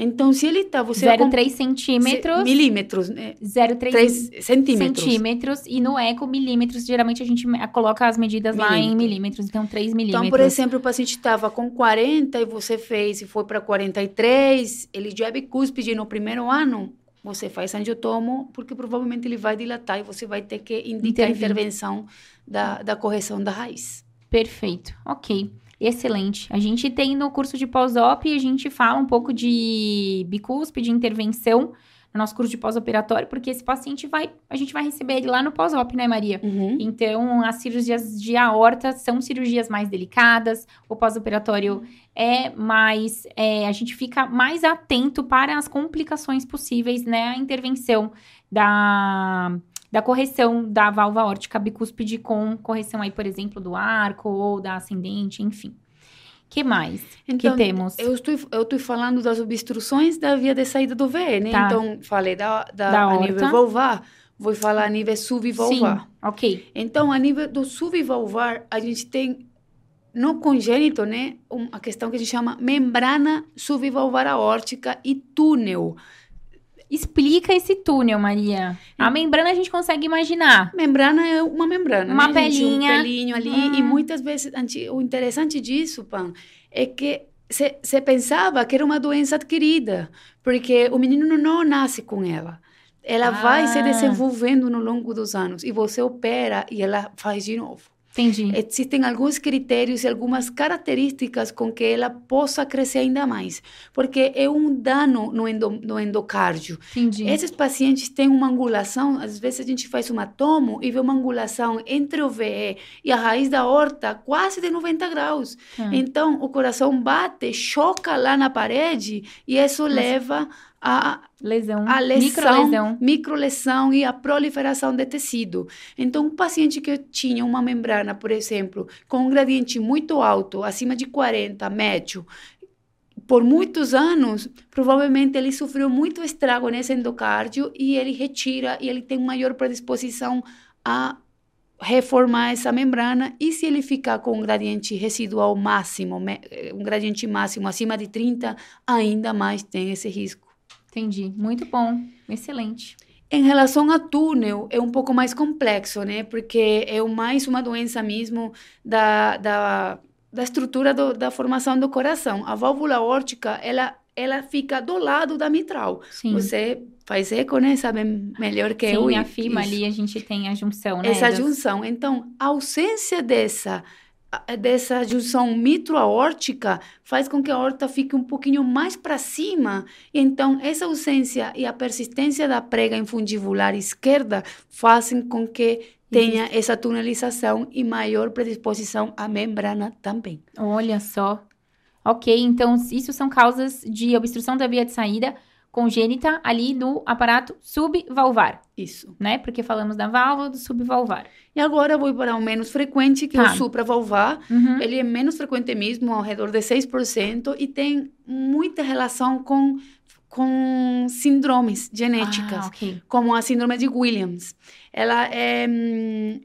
Então, se ele está... 0,3 centímetros. Milímetros, né? 0,3 centímetros. Centímetros. E no eco, milímetros. Geralmente, a gente coloca as medidas lá em milímetros. Então, 3 milímetros. Então, por exemplo, o paciente estava com 40 e você fez e foi para 43, ele já é bicúspide no primeiro ano, você faz angiotomo, porque provavelmente ele vai dilatar e você vai ter que indicar a intervenção da, da correção da raiz. Perfeito, ok. Excelente. A gente tem no curso de pós-op, a gente fala um pouco de bicúspide, de intervenção, no nosso curso de pós-operatório, porque esse paciente vai, a gente vai receber ele lá no pós-op, né, Maria? Uhum. Então, as cirurgias de aorta são cirurgias mais delicadas, o pós-operatório é mais, é, a gente fica mais atento para as complicações possíveis, né, a intervenção da da correção da válvula aórtica bicúspide com correção aí, por exemplo, do arco ou da ascendente, enfim que mais então, que temos? Eu estou, eu estou falando das obstruções da via de saída do VE, né? Tá. Então, falei da, da, da a nível vulvar, vou falar a nível subvalvar. Sim, ok. Então, a nível do subvalvar, a gente tem no congênito, né, uma questão que a gente chama membrana subvalvar aórtica e túnel. Explica esse túnel, Maria. A membrana a gente consegue imaginar. Membrana é uma membrana, uma né, pelinha. Gente? Um pelinho ali. Hum. E muitas vezes, o interessante disso, Pan, é que você pensava que era uma doença adquirida, porque o menino não nasce com ela. Ela ah. vai se desenvolvendo no longo dos anos e você opera e ela faz de novo. Entendi. Existem alguns critérios e algumas características com que ela possa crescer ainda mais, porque é um dano no, endo, no endocárdio. Entendi. Esses pacientes têm uma angulação, às vezes a gente faz uma tomo e vê uma angulação entre o VE e a raiz da horta quase de 90 graus. Hum. Então, o coração bate, choca lá na parede e isso Mas... leva a lesão, a lesão, microlesão. microlesão e a proliferação de tecido. Então, um paciente que tinha uma membrana, por exemplo, com um gradiente muito alto, acima de 40, médio, por muitos anos, provavelmente ele sofreu muito estrago nesse endocárdio e ele retira e ele tem maior predisposição a reformar essa membrana e se ele ficar com um gradiente residual máximo, um gradiente máximo acima de 30, ainda mais tem esse risco. Entendi. Muito bom. Excelente. Em relação a túnel, é um pouco mais complexo, né? Porque é mais uma doença mesmo da, da da estrutura do, da formação do coração. A válvula aórtica, ela, ela fica do lado da mitral. Sim. Você faz eco, né? Sabe melhor que Sim, eu. Sim, a FIMA ali a gente tem a junção, né? Essa das... junção. Então, a ausência dessa dessa junção mitro-aórtica faz com que a aorta fique um pouquinho mais para cima. Então, essa ausência e a persistência da prega infundibular esquerda fazem com que tenha essa tunelização e maior predisposição à membrana também. Olha só. Ok, então isso são causas de obstrução da via de saída congênita ali no aparato subvalvar. Isso. Né? Porque falamos da válvula do subvalvar. E agora eu vou para o menos frequente, que tá. é o supravalvar. Uhum. Ele é menos frequente mesmo, ao redor de 6%, e tem muita relação com, com síndromes genéticas, ah, okay. como a síndrome de Williams ela é,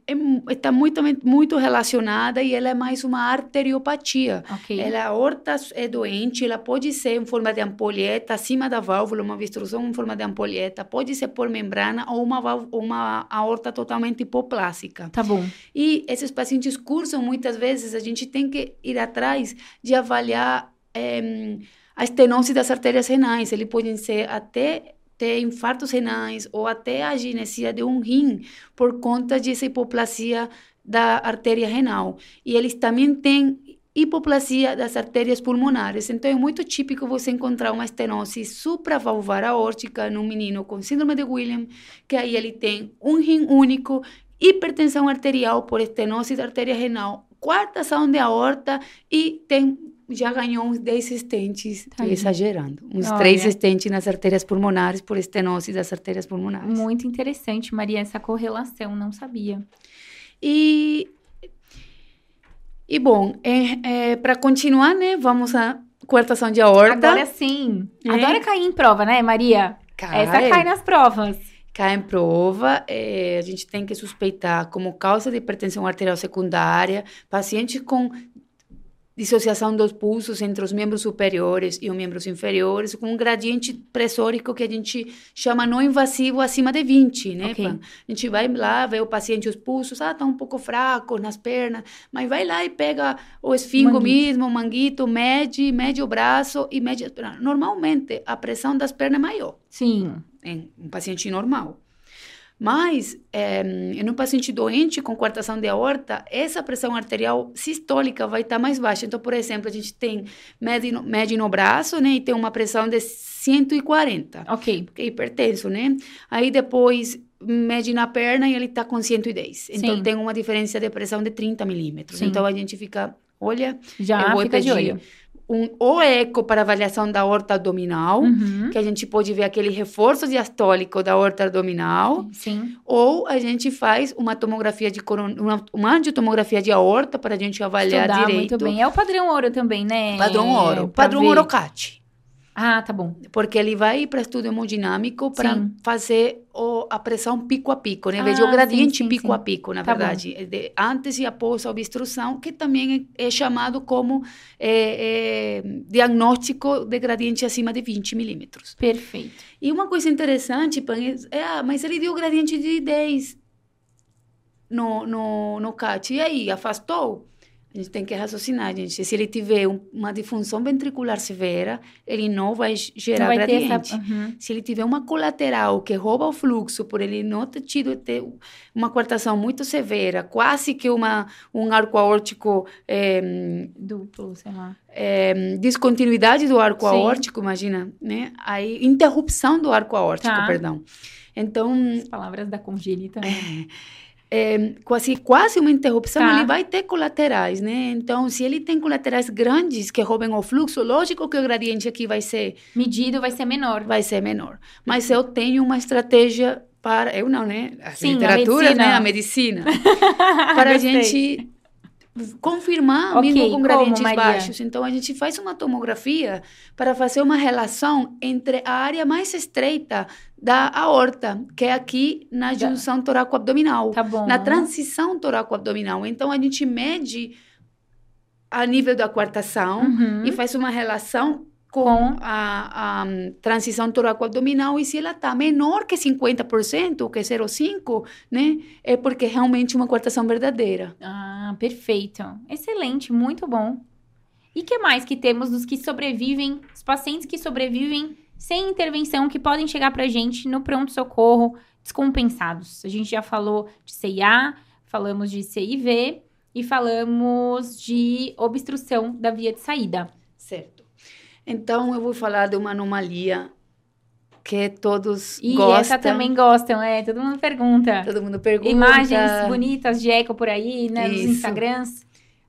é, está muito, muito relacionada e ela é mais uma arteriopatia. Okay. Ela, a aorta é doente, ela pode ser em forma de ampolheta, acima da válvula, uma obstrução em forma de ampolheta, pode ser por membrana ou uma, uma aorta totalmente hipoplásica. Tá bom. E esses pacientes cursam, muitas vezes, a gente tem que ir atrás de avaliar é, a estenose das artérias renais. Eles podem ser até ter infartos renais ou até a ginesia de um rim por conta dessa hipoplasia da artéria renal. E eles também têm hipoplasia das artérias pulmonares. Então é muito típico você encontrar uma estenose supravalvar aórtica num menino com síndrome de Williams, que aí ele tem um rim único, hipertensão arterial por estenose da artéria renal, quartação de aorta e tem já ganhou uns 10 estentes, tá exagerando, uns Olha. 3 estentes nas artérias pulmonares por estenose das artérias pulmonares. Muito interessante, Maria, essa correlação, não sabia. E, e bom, é, é para continuar, né, vamos à coartação de aorta. Agora sim. É. Agora cair em prova, né, Maria? Cai. Essa cai nas provas. Cai em prova, é, a gente tem que suspeitar como causa de hipertensão arterial secundária, pacientes com dissociação dos pulsos entre os membros superiores e os membros inferiores, com um gradiente pressórico que a gente chama não invasivo acima de 20, né? Okay. A gente vai lá, vê o paciente, os pulsos, ah, tá um pouco fraco nas pernas, mas vai lá e pega o esfingo manguito. mesmo, o manguito, mede, mede o braço e mede... Normalmente, a pressão das pernas é maior. Sim. Em um paciente normal. Mas, é, em um paciente doente com coartação de aorta, essa pressão arterial sistólica vai estar mais baixa. Então, por exemplo, a gente tem mede no, mede no braço, né? E tem uma pressão de 140. Ok. Porque é hipertenso, né? Aí depois mede na perna e ele está com 110. Então, Sim. tem uma diferença de pressão de 30 milímetros. Então, a gente fica, olha... Já fica de olho um, o eco para avaliação da horta abdominal, uhum. que a gente pode ver aquele reforço diastólico da horta abdominal. Sim. Ou a gente faz uma tomografia de coron... uma, uma angiotomografia de aorta para a gente avaliar Estudar direito. muito bem. É o padrão ouro também, né? Padrão ouro. Padrão ouro CAT. Ah, tá bom. Porque ele vai para estudo hemodinâmico para fazer o, a pressão pico a pico, né? Veja ah, o gradiente sim, sim, pico sim. a pico, na tá verdade. De, antes e após a obstrução, que também é, é chamado como é, é, diagnóstico de gradiente acima de 20 milímetros. Perfeito. E uma coisa interessante, Pan, é, ah, mas ele deu gradiente de 10 no, no, no CAT. E aí, afastou? A gente tem que raciocinar, gente. Se ele tiver uma disfunção ventricular severa, ele não vai gerar não vai gradiente. Essa... Uhum. Se ele tiver uma colateral que rouba o fluxo, por ele não ter tido ter uma coartação muito severa, quase que uma, um arco aórtico é, duplo, sei lá. É, descontinuidade do arco Sim. aórtico, imagina, né? Aí, interrupção do arco aórtico, tá. perdão. Então... As palavras da congênita. Né? É, é, quase, quase uma interrupção, Tá. ele vai ter colaterais, né? Então, se ele tem colaterais grandes que roubem o fluxo, lógico que o gradiente aqui vai ser, Medido vai ser menor. vai ser menor. Mas eu tenho uma estratégia para, eu não, né? As Sim, a literaturas, né? A medicina. para a gente confirmar Ok, mesmo com como, gradientes Maria? baixos. Então, a gente faz uma tomografia para fazer uma relação entre a área mais estreita da aorta, que é aqui na junção toraco-abdominal, Tá bom. na transição toraco-abdominal. Então, a gente mede a nível da coartação Uhum. e faz uma relação com, a, a transição toraco-abdominal e se ela está menor que 50%, que é 0,5%, né, é porque é realmente uma coartação verdadeira. Ah, perfeito. Excelente, muito bom. E que mais que temos dos que sobrevivem, os pacientes que sobrevivem sem intervenção, que podem chegar pra gente no pronto-socorro descompensados? A gente já falou de CIA, falamos de CIV e falamos de obstrução da via de saída. Então, eu vou falar de uma anomalia que todos E gostam. essa também gostam, é, todo mundo pergunta. Todo mundo pergunta. Imagens bonitas de eco por aí, né, nos Isso. Instagrams.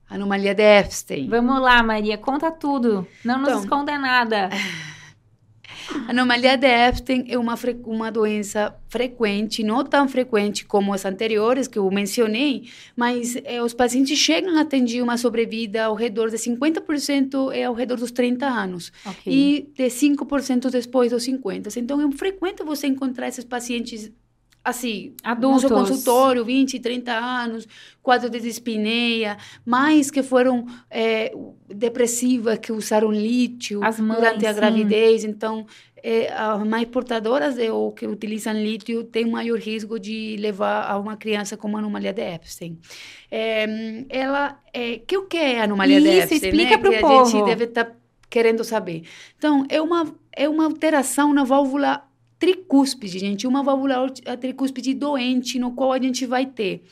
Anomalia de Epstein. Vamos lá, Maria, conta tudo. Não nos Então. esconda nada. Anomalia de Epstein é uma, uma doença frequente, não tão frequente como as anteriores que eu mencionei, mas eh, os pacientes chegam a atingir uma sobrevida ao redor de 50% é ao redor dos 30 anos Ok. e de 5% depois dos 50. Então é frequente você encontrar esses pacientes assim, Adultos. no seu consultório, 20, 30 anos, quadro de dispneia, mães que foram eh, depressivas, que usaram lítio As mães, durante a sim. gravidez. Então, eh, as mães portadoras de, ou que utilizam lítio têm maior risco de levar a uma criança com uma anomalia de Epstein. Eh, ela, eh, que o que é a anomalia de Isso, Epstein? explica né? pro que a povo. gente deve estar querendo saber. Então, é uma, é uma alteração na válvula tricúspide, gente, uma válvula a tricúspide doente, no qual a gente vai ter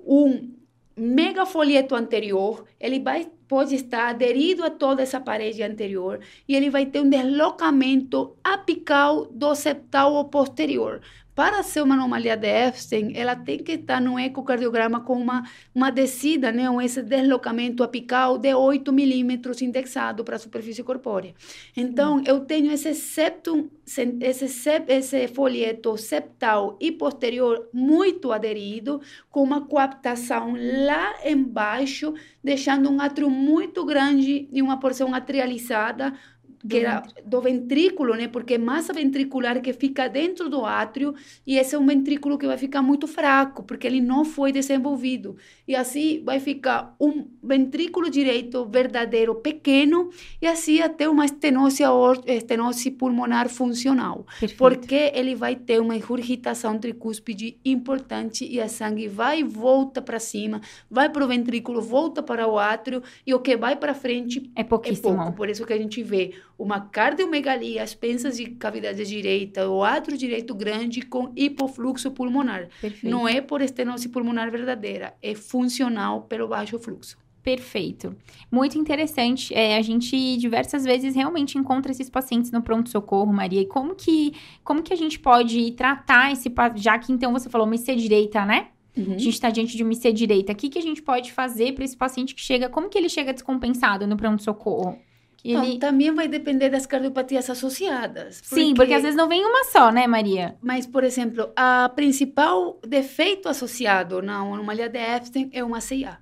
um megafolieto anterior, ele vai pode estar aderido a toda essa parede anterior e ele vai ter um deslocamento apical do septal posterior. Para ser uma anomalia de Epstein, ela tem que estar no ecocardiograma com uma, uma descida, né, um esse deslocamento apical de 8 milímetros indexado para a superfície corpórea. Então, eu tenho esse septum, se- esse, sep- esse folheto septal e posterior muito aderido, com uma coaptação lá embaixo, deixando um átrio muito grande e uma porção atrializada, que Do era do ventrículo, né? Porque é massa ventricular que fica dentro do átrio e esse é um ventrículo que vai ficar muito fraco, porque ele não foi desenvolvido. E assim vai ficar um ventrículo direito verdadeiro pequeno e assim até uma estenose, estenose pulmonar funcional. Perfeito. Porque ele vai ter uma regurgitação tricúspide importante e a sangue vai e volta para cima, vai para o ventrículo, volta para o átrio e o que vai para frente É é pouquíssimo. pouco. Por isso que a gente vê uma cardiomegalia, as pensas de cavidade direita, o átrio direito grande com hipofluxo pulmonar. Perfeito. Não é por estenose pulmonar verdadeira, é funcional pelo baixo fluxo. Perfeito. Muito interessante. É, a gente diversas vezes realmente encontra esses pacientes no pronto-socorro, Maria. E como que, como que a gente pode tratar esse já que então você falou uma IC direita, né? A gente está diante de uma IC direita. O que, que a gente pode fazer para esse paciente que chega? Como que ele chega descompensado no pronto-socorro? Que Então, ele- também vai depender das cardiopatias associadas. Sim, porque às vezes não vem uma só, né, Maria? Mas, por exemplo, a principal defeito associado na anomalia de Epstein é uma CIA.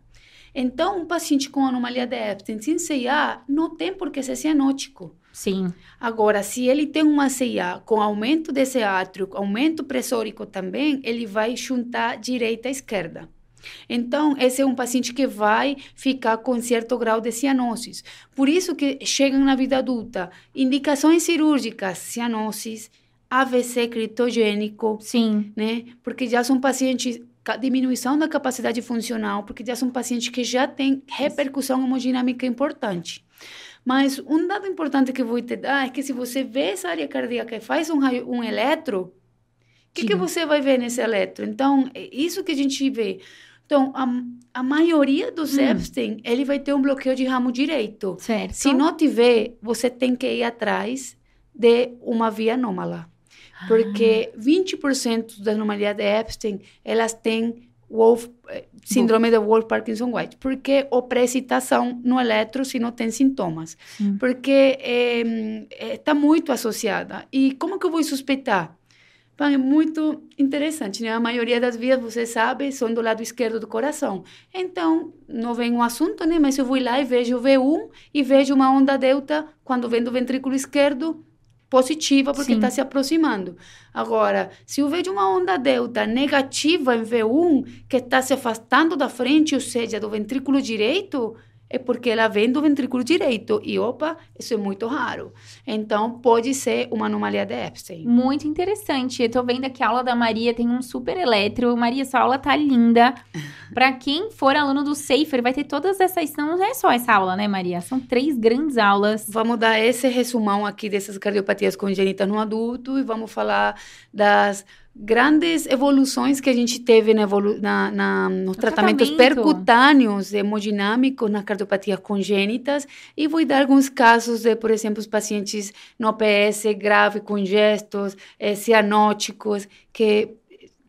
Então, um paciente com anomalia de Epstein sem CIA não tem por que ser cianótico. Sim. Agora, se ele tem uma CIA com aumento desse átrio, aumento pressórico também, ele vai juntar direita à esquerda. Então, esse é um paciente que vai ficar com certo grau de cianosis. Por isso que chegam na vida adulta indicações cirúrgicas, cianosis, AVC critogênico, Sim. né? Porque já são pacientes com diminuição da capacidade funcional, porque já são pacientes que já têm repercussão hemodinâmica importante. Mas um dado importante que eu vou te dar é que se você vê essa área cardíaca e faz um, raio, um eletro, o que, que você vai ver nesse eletro? Então, é isso que a gente vê. Então, a, a maioria dos Hum. Epstein, ele vai ter um bloqueio de ramo direito. Certo. Se não tiver, você tem que ir atrás de uma via anômala. Ah. Porque 20% das anomalias de Epstein, elas têm Wolf, eh, síndrome de Wolf Parkinson White, porque ou pré-excitação no eletro se não tem sintomas, Sim. porque eh, está muito associada. E como que eu vou suspeitar? Bom, é muito interessante, né? A maioria das vias, você sabe, são do lado esquerdo do coração. Então, não vem um assunto, né? Mas eu vou lá e vejo o V1 e vejo uma onda delta quando vem do ventrículo esquerdo positiva, porque está se aproximando. Agora, se eu vejo uma onda delta negativa em V1, que está se afastando da frente, ou seja, do ventrículo direito, é porque ela vem do ventrículo direito. E, opa, isso é muito raro. Então, pode ser uma anomalia de Epstein. Muito interessante. Eu tô vendo aqui a aula da Maria tem um super eletro. Maria, sua aula tá linda. Pra quem for aluno do Safer, vai ter todas essas. Não é só essa aula, né, Maria? São três grandes aulas. Vamos dar esse resumão aqui dessas cardiopatias congênitas no adulto e vamos falar das grandes evoluções que a gente teve na, na, na nos tratamentos tratamento. percutâneos hemodinâmicos nas cardiopatias congênitas e vou dar alguns casos de, por exemplo, os pacientes no OPS grave, congestos, eh, cianóticos, que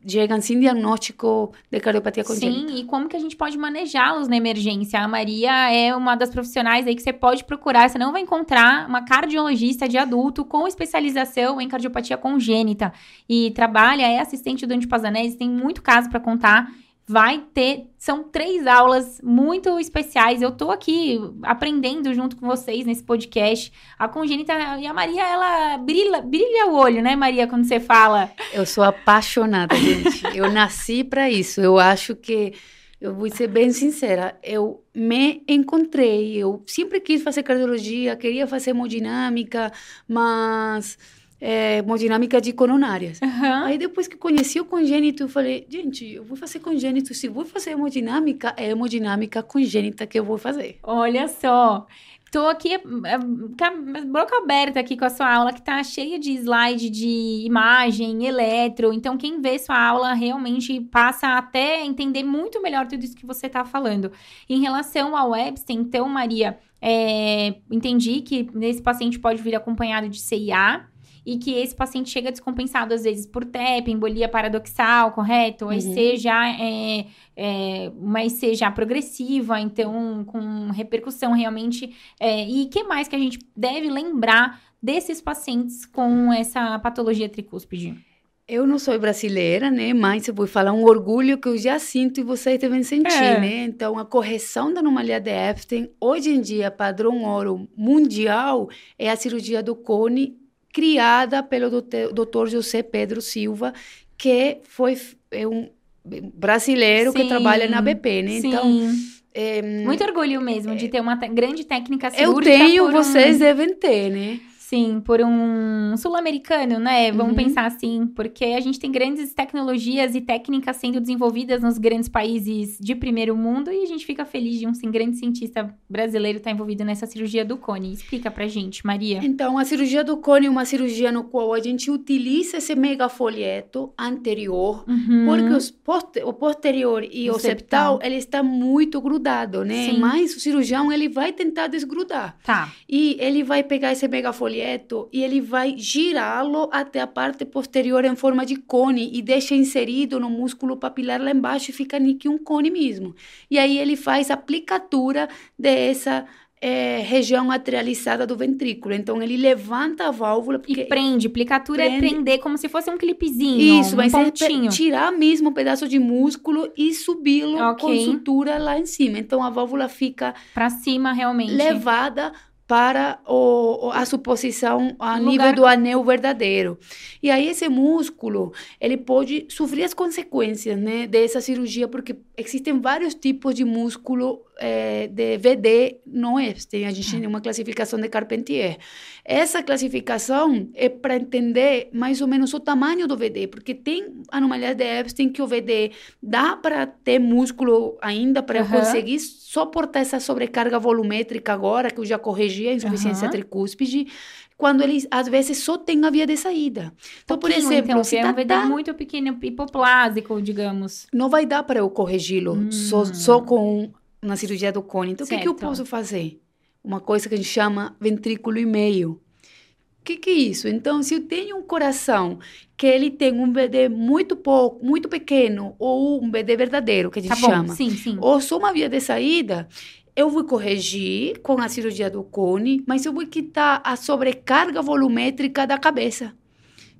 chegam sem diagnóstico de cardiopatia congênita. Sim, e como que a gente pode manejá-los na emergência? A Maria é uma das profissionais aí que você pode procurar. Você não vai encontrar uma cardiologista de adulto com especialização em cardiopatia congênita. E trabalha, é assistente do Antipazanese, tem muito caso para contar. Vai ter, são três aulas muito especiais. Eu tô aqui aprendendo junto com vocês nesse podcast. A congênita e a Maria, ela brilha, brilha o olho, né, Maria, quando você fala. Eu sou apaixonada, gente. Eu nasci para isso. Eu acho que eu vou ser bem sincera, eu me encontrei. Eu sempre quis fazer cardiologia, queria fazer hemodinâmica, mas é, hemodinâmica de coronárias. Aham. Aí depois que conheci o congênito, eu falei, gente, eu vou fazer congênito. Se vou fazer hemodinâmica, é hemodinâmica congênita que eu vou fazer. Olha só. Tô aqui, com a boca aberta aqui com a sua aula, que tá cheia de slide de imagem, eletro. Então, quem vê sua aula realmente passa até a entender muito melhor tudo isso que você tá falando. Em relação ao Epstein, então, Maria, é, entendi que esse paciente pode vir acompanhado de CIA e que esse paciente chega descompensado, às vezes, por TEP, embolia paradoxal, correto? Ou Uhum. Já é, é uma EC já progressiva, então com repercussão realmente. É, e que mais que a gente deve lembrar desses pacientes com essa patologia tricúspide? Eu não sou brasileira, né? Mas eu vou falar um orgulho que eu já sinto e vocês devem sentir, É. né? Então, a correção da anomalia de Epstein, hoje em dia, padrão ouro mundial, é a cirurgia do cone, criada pelo Dr. José Pedro Silva, que foi é um brasileiro que Sim. trabalha na BP, né? Sim. Então, é, muito orgulho mesmo de ter uma grande técnica eu cirúrgica. tenho, por um- vocês devem ter, né? Sim, por um sul-americano, né? Vamos Uhum. pensar assim, porque a gente tem grandes tecnologias e técnicas sendo desenvolvidas nos grandes países de primeiro mundo e a gente fica feliz de um sim, grande cientista brasileiro estar envolvido nessa cirurgia do cone. Explica pra gente, Maria. Então, a cirurgia do cone é uma cirurgia no qual a gente utiliza esse megafolieto anterior Uhum. Porque os poste- o posterior e O o, septal, septal. ele está muito grudado, né? Sim. Mas o cirurgião, ele vai tentar desgrudar. Tá. E ele vai pegar esse megafolieto e ele vai girá-lo até a parte posterior em forma de cone e deixa inserido no músculo papilar lá embaixo e fica que um cone mesmo. E aí ele faz a aplicatura dessa eh, região atrializada do ventrículo. Então ele levanta a válvula porque E prende. Plicatura é prende. prender como se fosse um clipezinho. isso, um mas é pontinho. tirar mesmo um pedaço de músculo e subi-lo com Ok. sutura lá em cima. Então a válvula fica Pra cima, realmente. levada para o, a suposição a Lugar nível do anel verdadeiro. E aí esse músculo, ele pode sofrer as consequências, né, dessa cirurgia, porque existem vários tipos de músculo eh, de VD no Epstein. A gente tem uma classificação de Carpentier. Essa classificação é para entender mais ou menos o tamanho do VD, porque tem anomalia de Epstein que o VD dá para ter músculo ainda para eu Aham. conseguir suportar essa sobrecarga volumétrica agora, que eu já corrigi a insuficiência Aham. tricúspide, quando eles às vezes só tem a via de saída. Então, por Pouquinho, exemplo, então, se é tá, um VD tá- muito pequeno, hipoplásico, digamos. não vai dar para eu corrigi-lo só, Hum. só com uma cirurgia do cone. Então, o que, que eu posso fazer? Uma coisa que a gente chama ventrículo e meio. que, que é isso? Então, se eu tenho um coração que ele tem um BD muito pouco, muito pequeno, ou um BD verdadeiro, que a gente Tá chama, sim, sim. ou só uma via de saída, eu vou corrigir com a cirurgia do cone, mas eu vou quitar a sobrecarga volumétrica da cabeça,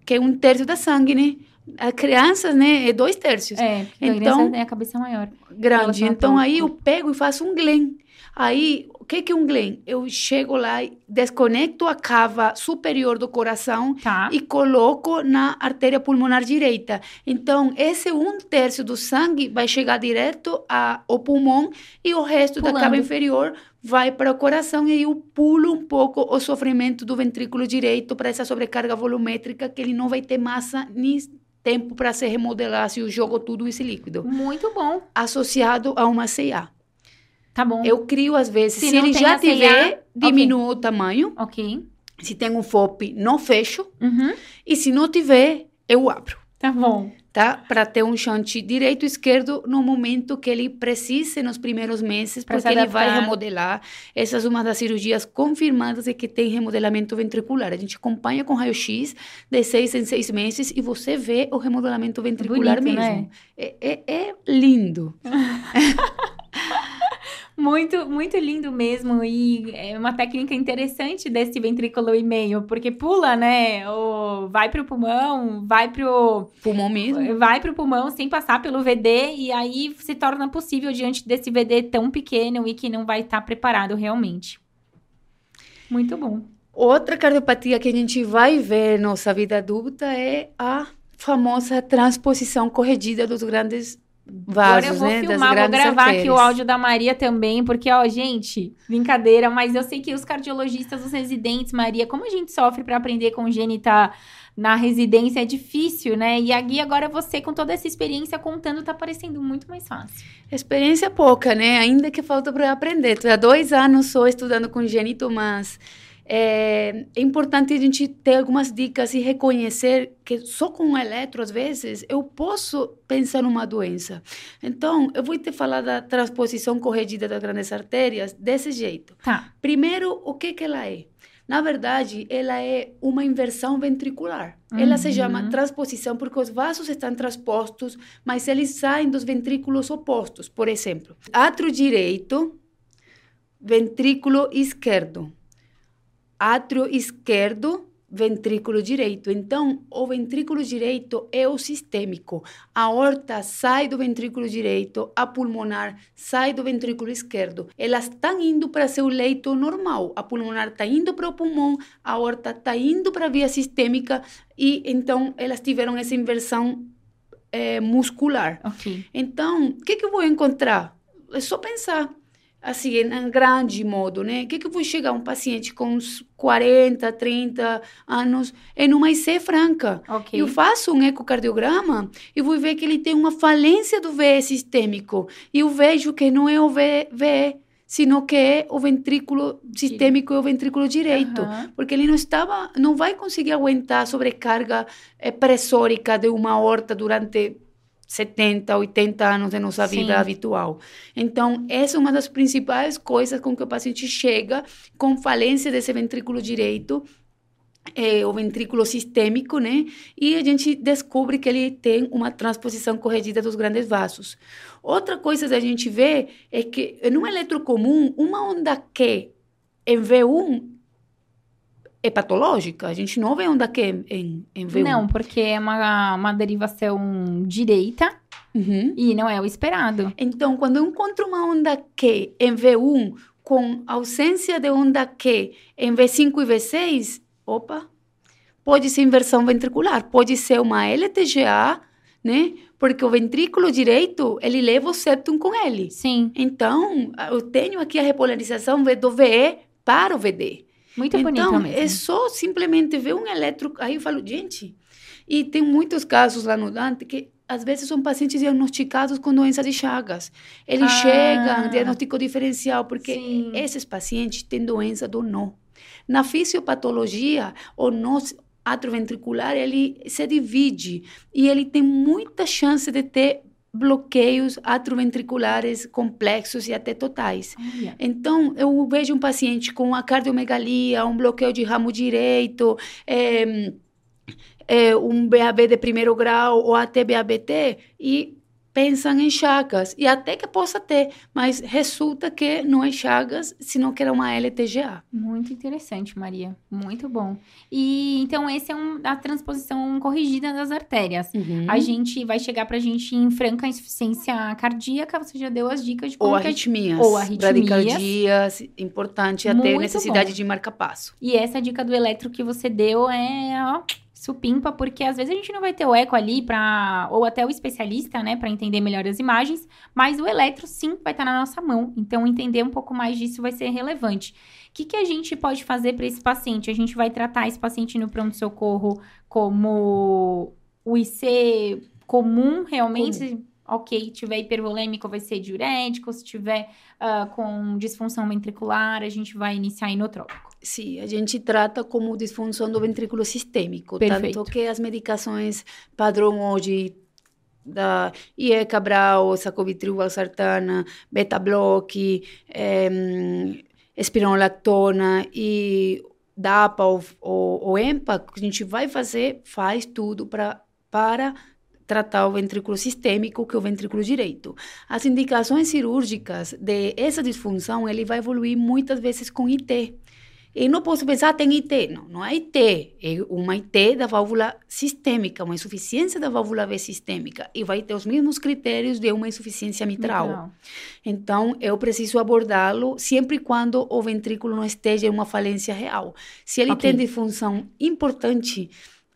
que é um terço da sangue, né? A crianças, né, é dois terços. É, a Então- criança tem a cabeça maior. grande. Então aí eu pego e faço um Glen. Aí, o que que é um Glen? Eu chego lá, desconecto a cava superior do coração Tá. e coloco na artéria pulmonar direita. Então, esse um terço do sangue vai chegar direto a- ao pulmão e o resto da cava Pulando. inferior vai para o coração e aí eu pulo um pouco o sofrimento do ventrículo direito para essa sobrecarga volumétrica que ele não vai ter massa nem tempo para se remodelar se jogo tudo esse líquido Muito bom. associado a uma CA. Tá bom. Eu crio às vezes, Se se, ele já tiver, diminuo o tamanho. Ok. Se tem um FOP, não fecho. Uhum. E se não tiver, eu abro, Tá bom. Tá? Para ter um chante direito e esquerdo no momento que ele precise nos primeiros meses, Pra porque ele vai remodelar. Essa é uma das cirurgias confirmadas de que tem remodelamento ventricular. A gente acompanha com raio-x de seis em seis meses e você vê o remodelamento ventricular Bonito, mesmo. né? É, é- é lindo. Muito, muito lindo mesmo. E é uma técnica interessante desse ventrículo e meio, porque pula, né? O, vai pro pulmão, vai pro, Pulmão mesmo. vai pro pulmão sem passar pelo VD, e aí se torna possível diante desse VD tão pequeno e que não vai estar preparado realmente. Muito bom. Outra cardiopatia que a gente vai ver na nossa vida adulta é a famosa transposição corrigida dos grandes Agora vasos, eu vou né? filmar, vou gravar aqui o áudio da Maria também, porque, ó, gente, brincadeira, mas eu sei que os cardiologistas, os residentes, Maria, como a gente sofre para aprender congênita na residência, é difícil, né? E aqui agora você, com toda essa experiência contando, tá parecendo muito mais fácil. Experiência pouca, né? Ainda que falta para aprender. Há dois anos só estudando congênito, mas é, é importante a gente ter algumas dicas e reconhecer que só com um eletro, às vezes, eu posso pensar numa doença. Então, eu vou te falar da transposição corrigida das grandes artérias desse jeito. Tá. Primeiro, o que, que ela é? Na verdade, ela é uma inversão ventricular. Ela se Uhum. chama transposição porque os vasos estão transpostos, mas eles saem dos ventrículos opostos. Por exemplo, átrio direito, ventrículo esquerdo. Átrio esquerdo, ventrículo direito. Então, o ventrículo direito é o sistêmico. A aorta sai do ventrículo direito, a pulmonar sai do ventrículo esquerdo. Elas estão indo para seu leito normal. A pulmonar está indo para o pulmão, a aorta está indo para a via sistêmica e então elas tiveram essa inversão eh, muscular. Ok. Então, o que, que eu vou encontrar? É só pensar, assim, em grande modo, né? O que, que eu vou chegar um paciente com uns 40, 30 anos em uma IC franca? Ok. Eu faço um ecocardiograma e vou ver que ele tem uma falência do VE sistêmico. E eu vejo que não é o VE, VE sino que é o ventrículo sistêmico e o ventrículo direito. Aham. Porque ele não estava, não vai conseguir aguentar a sobrecarga eh, pressórica de uma horta durante 70, 80 anos de nossa Sim. vida habitual. Então, essa é uma das principais coisas com que o paciente chega com falência desse ventrículo direito, eh, o ventrículo sistêmico, né? E a gente descobre que ele tem uma transposição corrigida dos grandes vasos. Outra coisa que a gente vê é que, em um eletro comum, uma onda Q em V1 é patológica. A gente não vê onda Q em, em V1. Não, porque é uma, uma derivação direita Uhum. e não é o esperado. Então, quando eu encontro uma onda Q em V1 com ausência de onda Q em V5 e V6, opa, pode ser inversão ventricular, pode ser uma LTGA, né? Porque o ventrículo direito, ele leva o septum com ele. Sim, Então, eu tenho aqui a repolarização do VE para o VD. Muito bonito então, mesmo. é só simplesmente ver um eletro. Aí eu falo, gente, e tem muitos casos lá no Dante que às vezes são pacientes diagnosticados com doença de Chagas. Eles Ah. chegam, diagnóstico diferencial, porque Sim. esses pacientes têm doença do nó. Na fisiopatologia, o nó atroventricular, ele se divide e ele tem muita chance de ter bloqueios atroventriculares complexos e até totais. Então, eu vejo um paciente com uma cardiomegalia, um bloqueio de ramo direito, é, é, um BAB de primeiro grau ou até BABT e pensam em chagas e até que possa ter, mas resulta que não é chagas, senão que era uma LTGA. Muito interessante, Maria. Muito bom. E então esse é um, a transposição corrigida das artérias. Uhum. A gente vai chegar pra gente em franca insuficiência cardíaca, você já deu as dicas de como ou arritmias. Ou arritmias. Bradicardias, importante até necessidade bom. de marca-passo. E essa dica do eletro que você deu é, ó, supimpa, porque às vezes a gente não vai ter o eco ali para ou até o especialista, né, para entender melhor as imagens, mas o eletro sim vai estar tá na nossa mão. Então entender um pouco mais disso vai ser relevante. O que, que a gente pode fazer para esse paciente? A gente vai tratar esse paciente no pronto socorro como o IC comum realmente? ok, tiver hipervolêmico, vai ser diurético, se tiver uh, com disfunção ventricular, a gente vai iniciar inotrópico. Sim, a gente trata como disfunção do ventrículo sistêmico, Perfeito. tanto que as medicações padrão hoje da IE Cabral, sacubitril, valsartana, beta-bloque, eh, espironolactona e DAPA ou, ou, ou EMPA, que a gente vai fazer, faz tudo pra, para tratar o ventrículo sistêmico, que é o ventrículo direito. As indicações cirúrgicas de essa disfunção, ele vai evoluir muitas vezes com IT. E não posso pensar, tem IT. Não, não é IT. É uma IT da válvula sistêmica, uma insuficiência da válvula V sistêmica. E vai ter os mesmos critérios de uma insuficiência mitral. mitral. Então, eu preciso abordá-lo sempre quando o ventrículo não esteja em uma falência real. Se ele okay. tem disfunção importante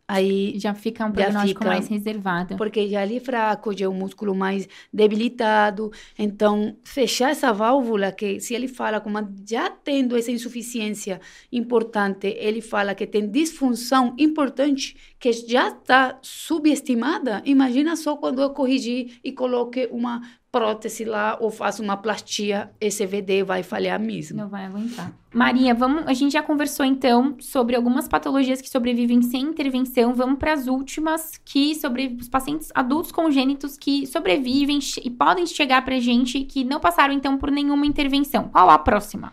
aí já fica um prognóstico fica, mais reservado. Porque já ali é fraco, já é um músculo mais debilitado. Então, fechar essa válvula, que se ele fala como já tendo essa insuficiência importante, ele fala que tem disfunção importante, que já está subestimada, imagina só quando eu corrigir e coloque uma prótese lá ou faço uma plastia, esse VD vai falhar mesmo. Não vai aguentar. Maria, vamos, a gente já conversou então sobre algumas patologias que sobrevivem sem intervenção. Vamos para as últimas que sobre os pacientes adultos congênitos que sobrevivem e podem chegar para gente que não passaram então por nenhuma intervenção. Qual a próxima?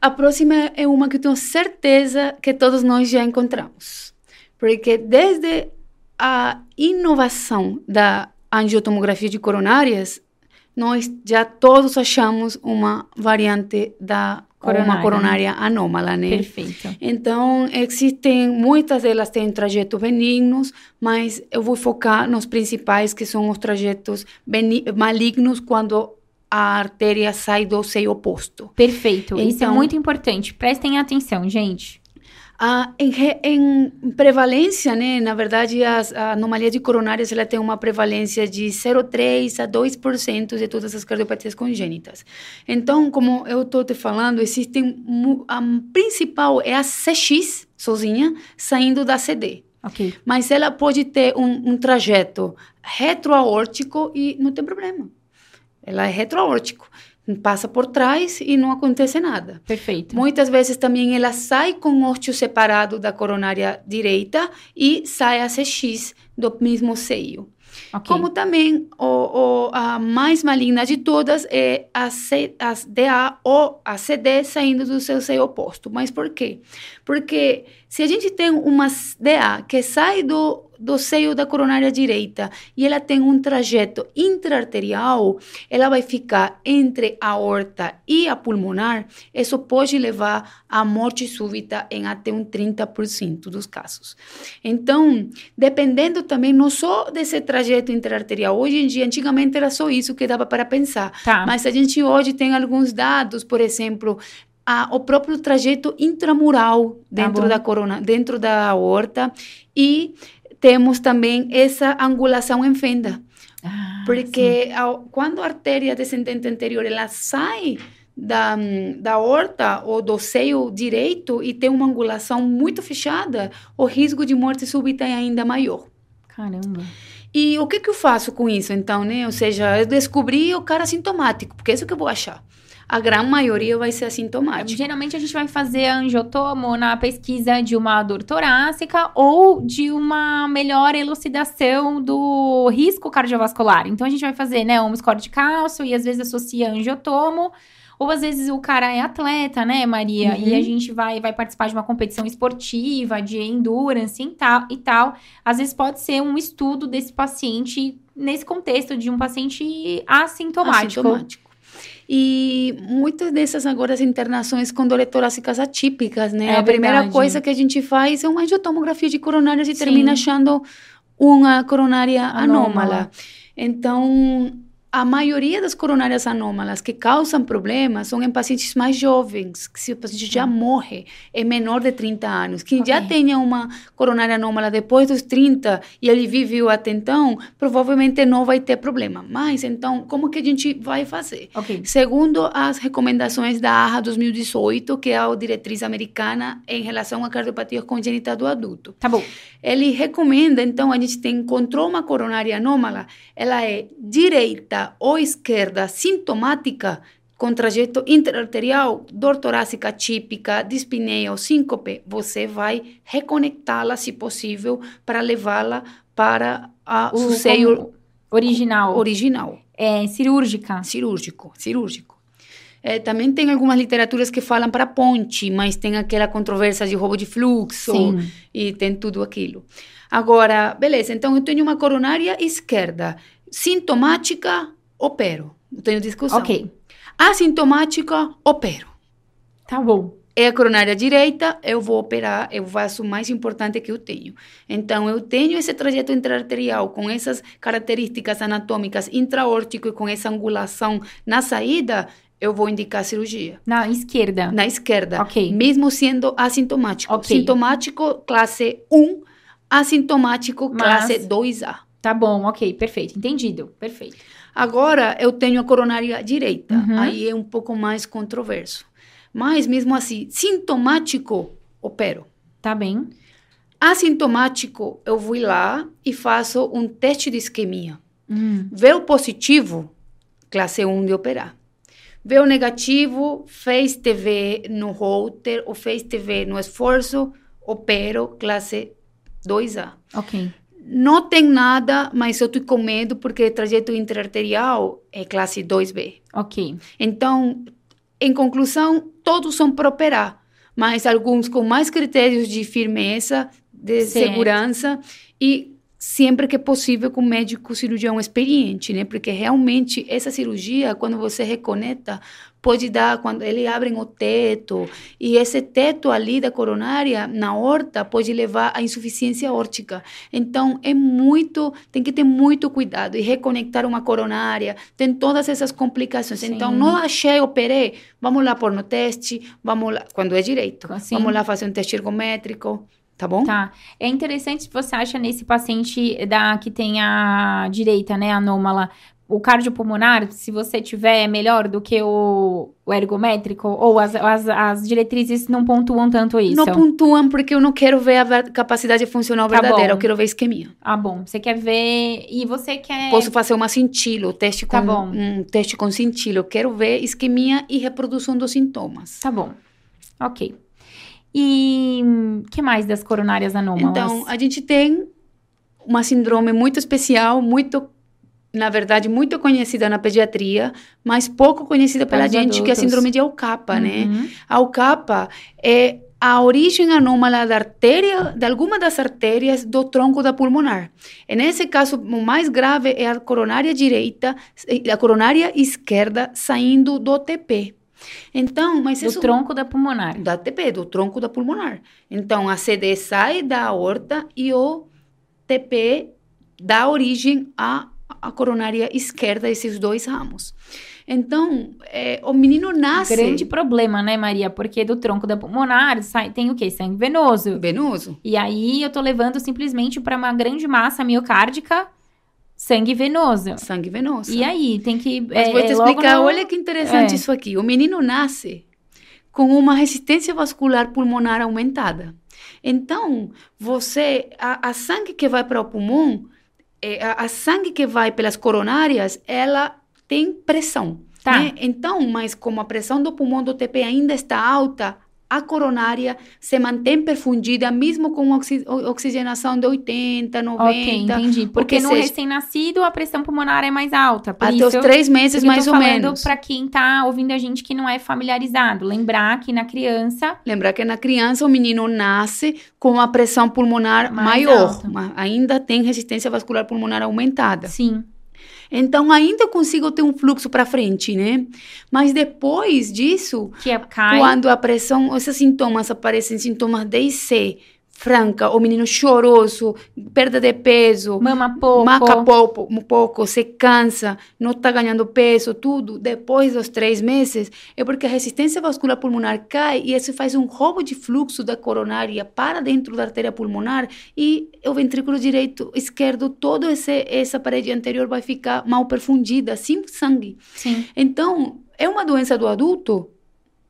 A próxima é uma que eu tenho certeza que todos nós já encontramos. Porque desde a inovação da angiotomografia de coronárias, nós já todos achamos uma variante da coronária. uma coronária anômala, né? Perfeito. Então, existem, muitas delas têm trajetos benignos, mas eu vou focar nos principais, que são os trajetos malignos, quando a artéria sai do seio oposto. Perfeito. Então, Isso é então muito importante. Prestem atenção, gente. Ah, em, em, prevalência, né, na verdade, as, a anomalia de coronárias ela tem uma prevalência de 0,3% a 2% de todas as cardiopatias congênitas. Então, como eu estou te falando, existem, a principal é a CX sozinha, saindo da CD. Okay. Mas ela pode ter um, um trajeto retroaórtico e não tem problema. Ela é retroaórtico passa por trás e não acontece nada. Perfeito. Muitas vezes também ela sai com ósteo separado da coronária direita e sai a CX do mesmo seio. Okay. Como também o, o, a mais maligna de todas é a, C, a DA ou a CD saindo do seu seio oposto. Mas por quê? Porque se a gente tem uma DA que sai do do seio da coronária direita e ela tem um trajeto intraarterial, ela vai ficar entre a aorta e a pulmonar. Isso pode levar à morte súbita em até um 30% dos casos. Então, dependendo também não só desse trajeto intraarterial, hoje em dia, antigamente era só isso que dava para pensar, tá. mas a gente hoje tem alguns dados, por exemplo, a, o próprio trajeto intramural tá dentro tá da corona, dentro da aorta e temos também essa angulação em fenda. Ah, porque ao, quando a artéria descendente anterior ela sai da, da horta ou do seio direito e tem uma angulação muito fechada, o risco de morte súbita é ainda maior. Caramba. E o que, que eu faço com isso, então, né? Ou seja, eu descobri o cara sintomático, porque é isso que eu vou achar. A grande maioria vai ser assintomática. Geralmente a gente vai fazer angiotomo na pesquisa de uma dor torácica ou de uma melhor elucidação do risco cardiovascular. Então a gente vai fazer, né, um score de cálcio e às vezes associa angiotomo. Ou às vezes o cara é atleta, né, Maria? Uhum. E a gente vai, vai participar de uma competição esportiva, de endurance e tal, e tal. Às vezes pode ser um estudo desse paciente nesse contexto de um paciente assintomático. assintomático. E muitas dessas agora internações com dores torácicas atípicas, né? É a primeira verdade. coisa que a gente faz é uma angiotomografia de coronárias e Sim. termina achando uma coronária anômala. anômala. Então, a maioria das coronárias anômalas que causam problemas são em pacientes mais jovens, que se o paciente já morre, é menor de 30 anos. Quem okay. já tenha uma coronária anômala depois dos 30 e ele viveu até então, provavelmente não vai ter problema. Mas, então, como que a gente vai fazer? Okay. Segundo as recomendações da AHA 2018, que é a diretriz americana em relação à cardiopatia congênita do adulto. Tá bom. Ele recomenda, então, a gente tem, encontrou uma coronária anômala, ela é direita ou esquerda sintomática com trajeto interarterial, dor torácica típica, dispneia ou síncope, você vai reconectá-la, se possível, para levá-la para a, o seio original. Original. É cirúrgica. Cirúrgico, cirúrgico. É, também tem algumas literaturas que falam para ponte, mas tem aquela controvérsia de roubo de fluxo Sim. e tem tudo aquilo. Agora, beleza, então eu tenho uma coronária esquerda sintomática, opero. Não tenho discussão. Ok. Assintomática, opero. Tá bom. É a coronária direita, eu vou operar, é o vaso mais importante que eu tenho. Então, eu tenho esse trajeto intraarterial com essas características anatômicas intraórtico e com essa angulação na saída, eu vou indicar cirurgia. Na esquerda? Na esquerda. Ok. Mesmo sendo assintomático. Okay. Sintomático, classe 1, assintomático, Mas... classe 2A. Tá bom, ok, perfeito. Entendido, perfeito. Agora eu tenho a coronária direita, uhum. aí é um pouco mais controverso. Mas mesmo assim, sintomático, opero. Tá bem. Assintomático, eu vou lá e faço um teste de isquemia. Uhum. Vê o positivo, classe 1 de operar. Vê o negativo, fez TV no router ou fez TV no esforço, opero, classe 2A. Ok não tem nada, mas eu estou com medo porque trajeto interarterial é classe 2B. Ok. Então, em conclusão, todos são para operar, mas alguns com mais critérios de firmeza, de certo. segurança e sempre que possível com médico cirurgião experiente, né? Porque realmente essa cirurgia, quando você reconecta, pode dar quando ele abrem o teto e esse teto ali da coronária na horta pode levar à insuficiência órtica. Então é muito, tem que ter muito cuidado e reconectar uma coronária, tem todas essas complicações. Sim. Então não achei, operei, vamos lá pôr no teste, vamos lá, quando é direito, Sim. vamos lá fazer um teste ergométrico. Tá bom? Tá. É interessante você acha nesse paciente da que tem a direita, né, anômala, o cardiopulmonar, se você tiver melhor do que o, o ergométrico, ou as, as, as, diretrizes não pontuam tanto isso? Não pontuam porque eu não quero ver a capacidade funcional tá verdadeira, bom. eu quero ver isquemia. Ah, bom. Você quer ver. E você quer. Posso fazer uma cintilo, teste tá com, tá bom. um teste com cintilo. Eu quero ver isquemia e reprodução dos sintomas. Tá bom. Ok. E que mais das coronárias anômalas? Então, a gente tem uma síndrome muito especial, muito na verdade, muito conhecida na pediatria, mas pouco conhecida pela gente, adultos. que é a síndrome de Alcapa, né? uhum. né? A Alcapa é a origem anômala da artéria, de alguma das artérias do tronco da pulmonar. E nesse caso, o mais grave é a coronária direita, a coronária esquerda saindo do TP. Então, mas do isso... tronco da pulmonar. Da TP, do tronco da pulmonar. Então, a CD sai da aorta e o TP dá origem à, à coronária esquerda, esses dois ramos. Então, é, o menino nasce... Grande problema, né, Maria? Porque do tronco da pulmonar sai, tem o quê? Sangue venoso. Venoso. E aí, eu tô levando simplesmente para uma grande massa miocárdica Sangue venoso. Sangue venoso. E aí, tem que. Mas é, vou te explicar, no... olha que interessante é. isso aqui. O menino nasce com uma resistência vascular pulmonar aumentada. Então, você, a, a sangue que vai para o pulmão, é, a, a sangue que vai pelas coronárias, ela tem pressão. Tá. Né? Então, mas como a pressão do pulmão do TP ainda está alta, a coronária se mantém perfundida, mesmo com oxi oxigenação de 80, 90. Ok, entendi. Porque, no seja, recém-nascido a pressão pulmonar é mais alta. até isso, os três meses, mais ou menos. para quem tá ouvindo a gente que não é familiarizado. Lembrar que na criança. Lembrar que na criança o menino nasce com a pressão pulmonar mais maior. Ainda tem resistência vascular pulmonar aumentada. Sim. Então ainda consigo ter um fluxo para frente, né? Mas depois disso, que é, cai. quando a pressão, esses sintomas aparecem, sintomas de IC, franca, o menino choroso, perda de peso, mama pouco, maca pouco, pouco, se cansa, não está ganhando peso, tudo, depois dos três meses, é porque a resistência vascular pulmonar cai e isso faz um roubo de fluxo da coronária para dentro da artéria pulmonar e o ventrículo direito, esquerdo, toda essa parede anterior vai ficar mal perfundida, sem sangue. Sim. Então, é uma doença do adulto?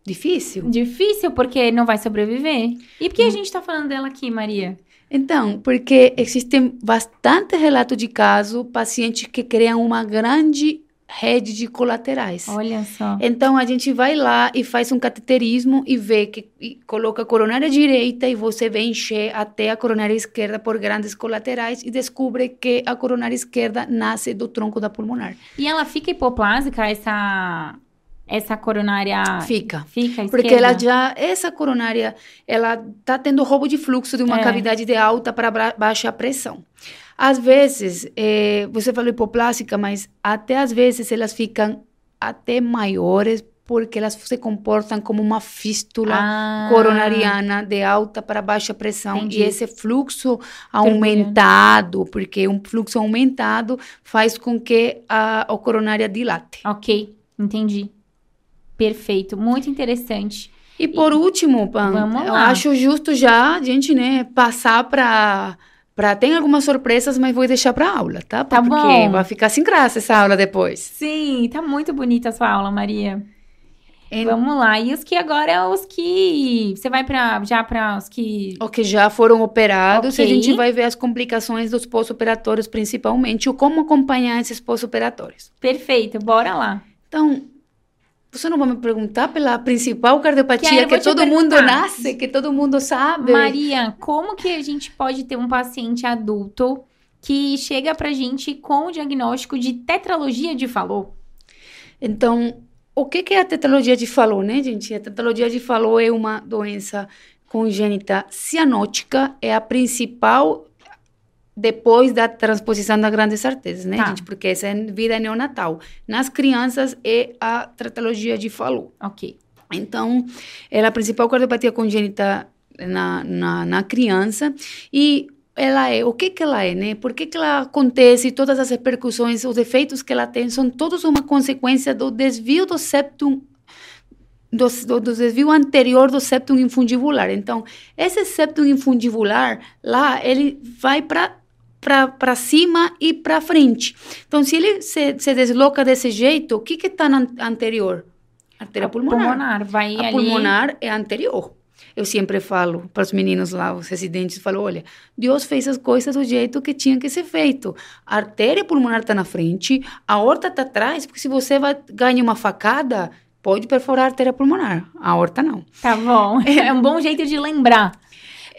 Difícil? Difícil, porque não vai sobreviver. E por que hum. a gente está falando dela aqui, Maria? Então, porque existem bastante relatos de casos, pacientes que criam uma grande rede de colaterais. Olha só. Então a gente vai lá e faz um cateterismo e vê que e coloca a coronária direita e você vê encher até a coronária esquerda por grandes colaterais e descobre que a coronária esquerda nasce do tronco da pulmonar. E ela fica hipoplásica essa essa coronária fica fica porque ela já essa coronária ela tá tendo roubo de fluxo de uma é. cavidade de alta para baixa pressão às vezes é, você falou hipoplástica mas até às vezes elas ficam até maiores porque elas se comportam como uma fístula ah. coronariana de alta para baixa pressão Entendi. e esse fluxo aumentado, porque um fluxo aumentado faz com que a, a coronária dilate. Ok, entendi. Perfeito, muito interessante. E por e, último, Pan, eu acho justo já a gente, né, passar para para tem algumas surpresas, mas vou deixar para aula, tá? Tá Porque bom. vai ficar sem graça essa aula depois. Sim, tá muito bonita a sua aula, Maria. Vamos lá. E os que agora, os que você vai para já para os que o que já foram operados, okay. a gente vai ver as complicações dos pós-operatórios principalmente, ou como acompanhar esses pós-operatórios. Perfeito, bora lá. Então, você não vai me perguntar pela principal cardiopatia Quero, que todo mundo nasce, que todo mundo sabe? Maria, como que a gente pode ter um paciente adulto que chega pra gente com o diagnóstico de tetralogia de Fallot? Então, o que, que é a tetralogia de Fallot, né, gente? A tetralogia de Fallot é uma doença congênita cianótica, é a principal depois da transposição das grandes artérias, né, tá. gente? Porque essa é vida neonatal. Nas crianças é a tratologia de Fallot. Ok. Então, ela é a principal cardiopatia congênita na, na, na, criança e ela é, o que que ela é, né? Por que que ela acontece, todas as repercussões, os efeitos que ela tem, são todos uma consequência do desvio do septum do, do, do, desvio anterior do septum infundibular. Então, esse septum infundibular lá, ele vai para para cima e para frente. Então, se ele se, se desloca desse jeito, o que que está na anterior? Artéria pulmonar. pulmonar vai a ali... pulmonar é anterior. Eu sempre falo para os meninos lá, os residentes, falo, olha, Deus fez as coisas do jeito que tinha que ser feito. A artéria pulmonar está na frente, a aorta está atrás, porque se você vai ganhar uma facada, pode perfurar a artéria pulmonar. A aorta não. Tá bom. É um bom jeito de lembrar.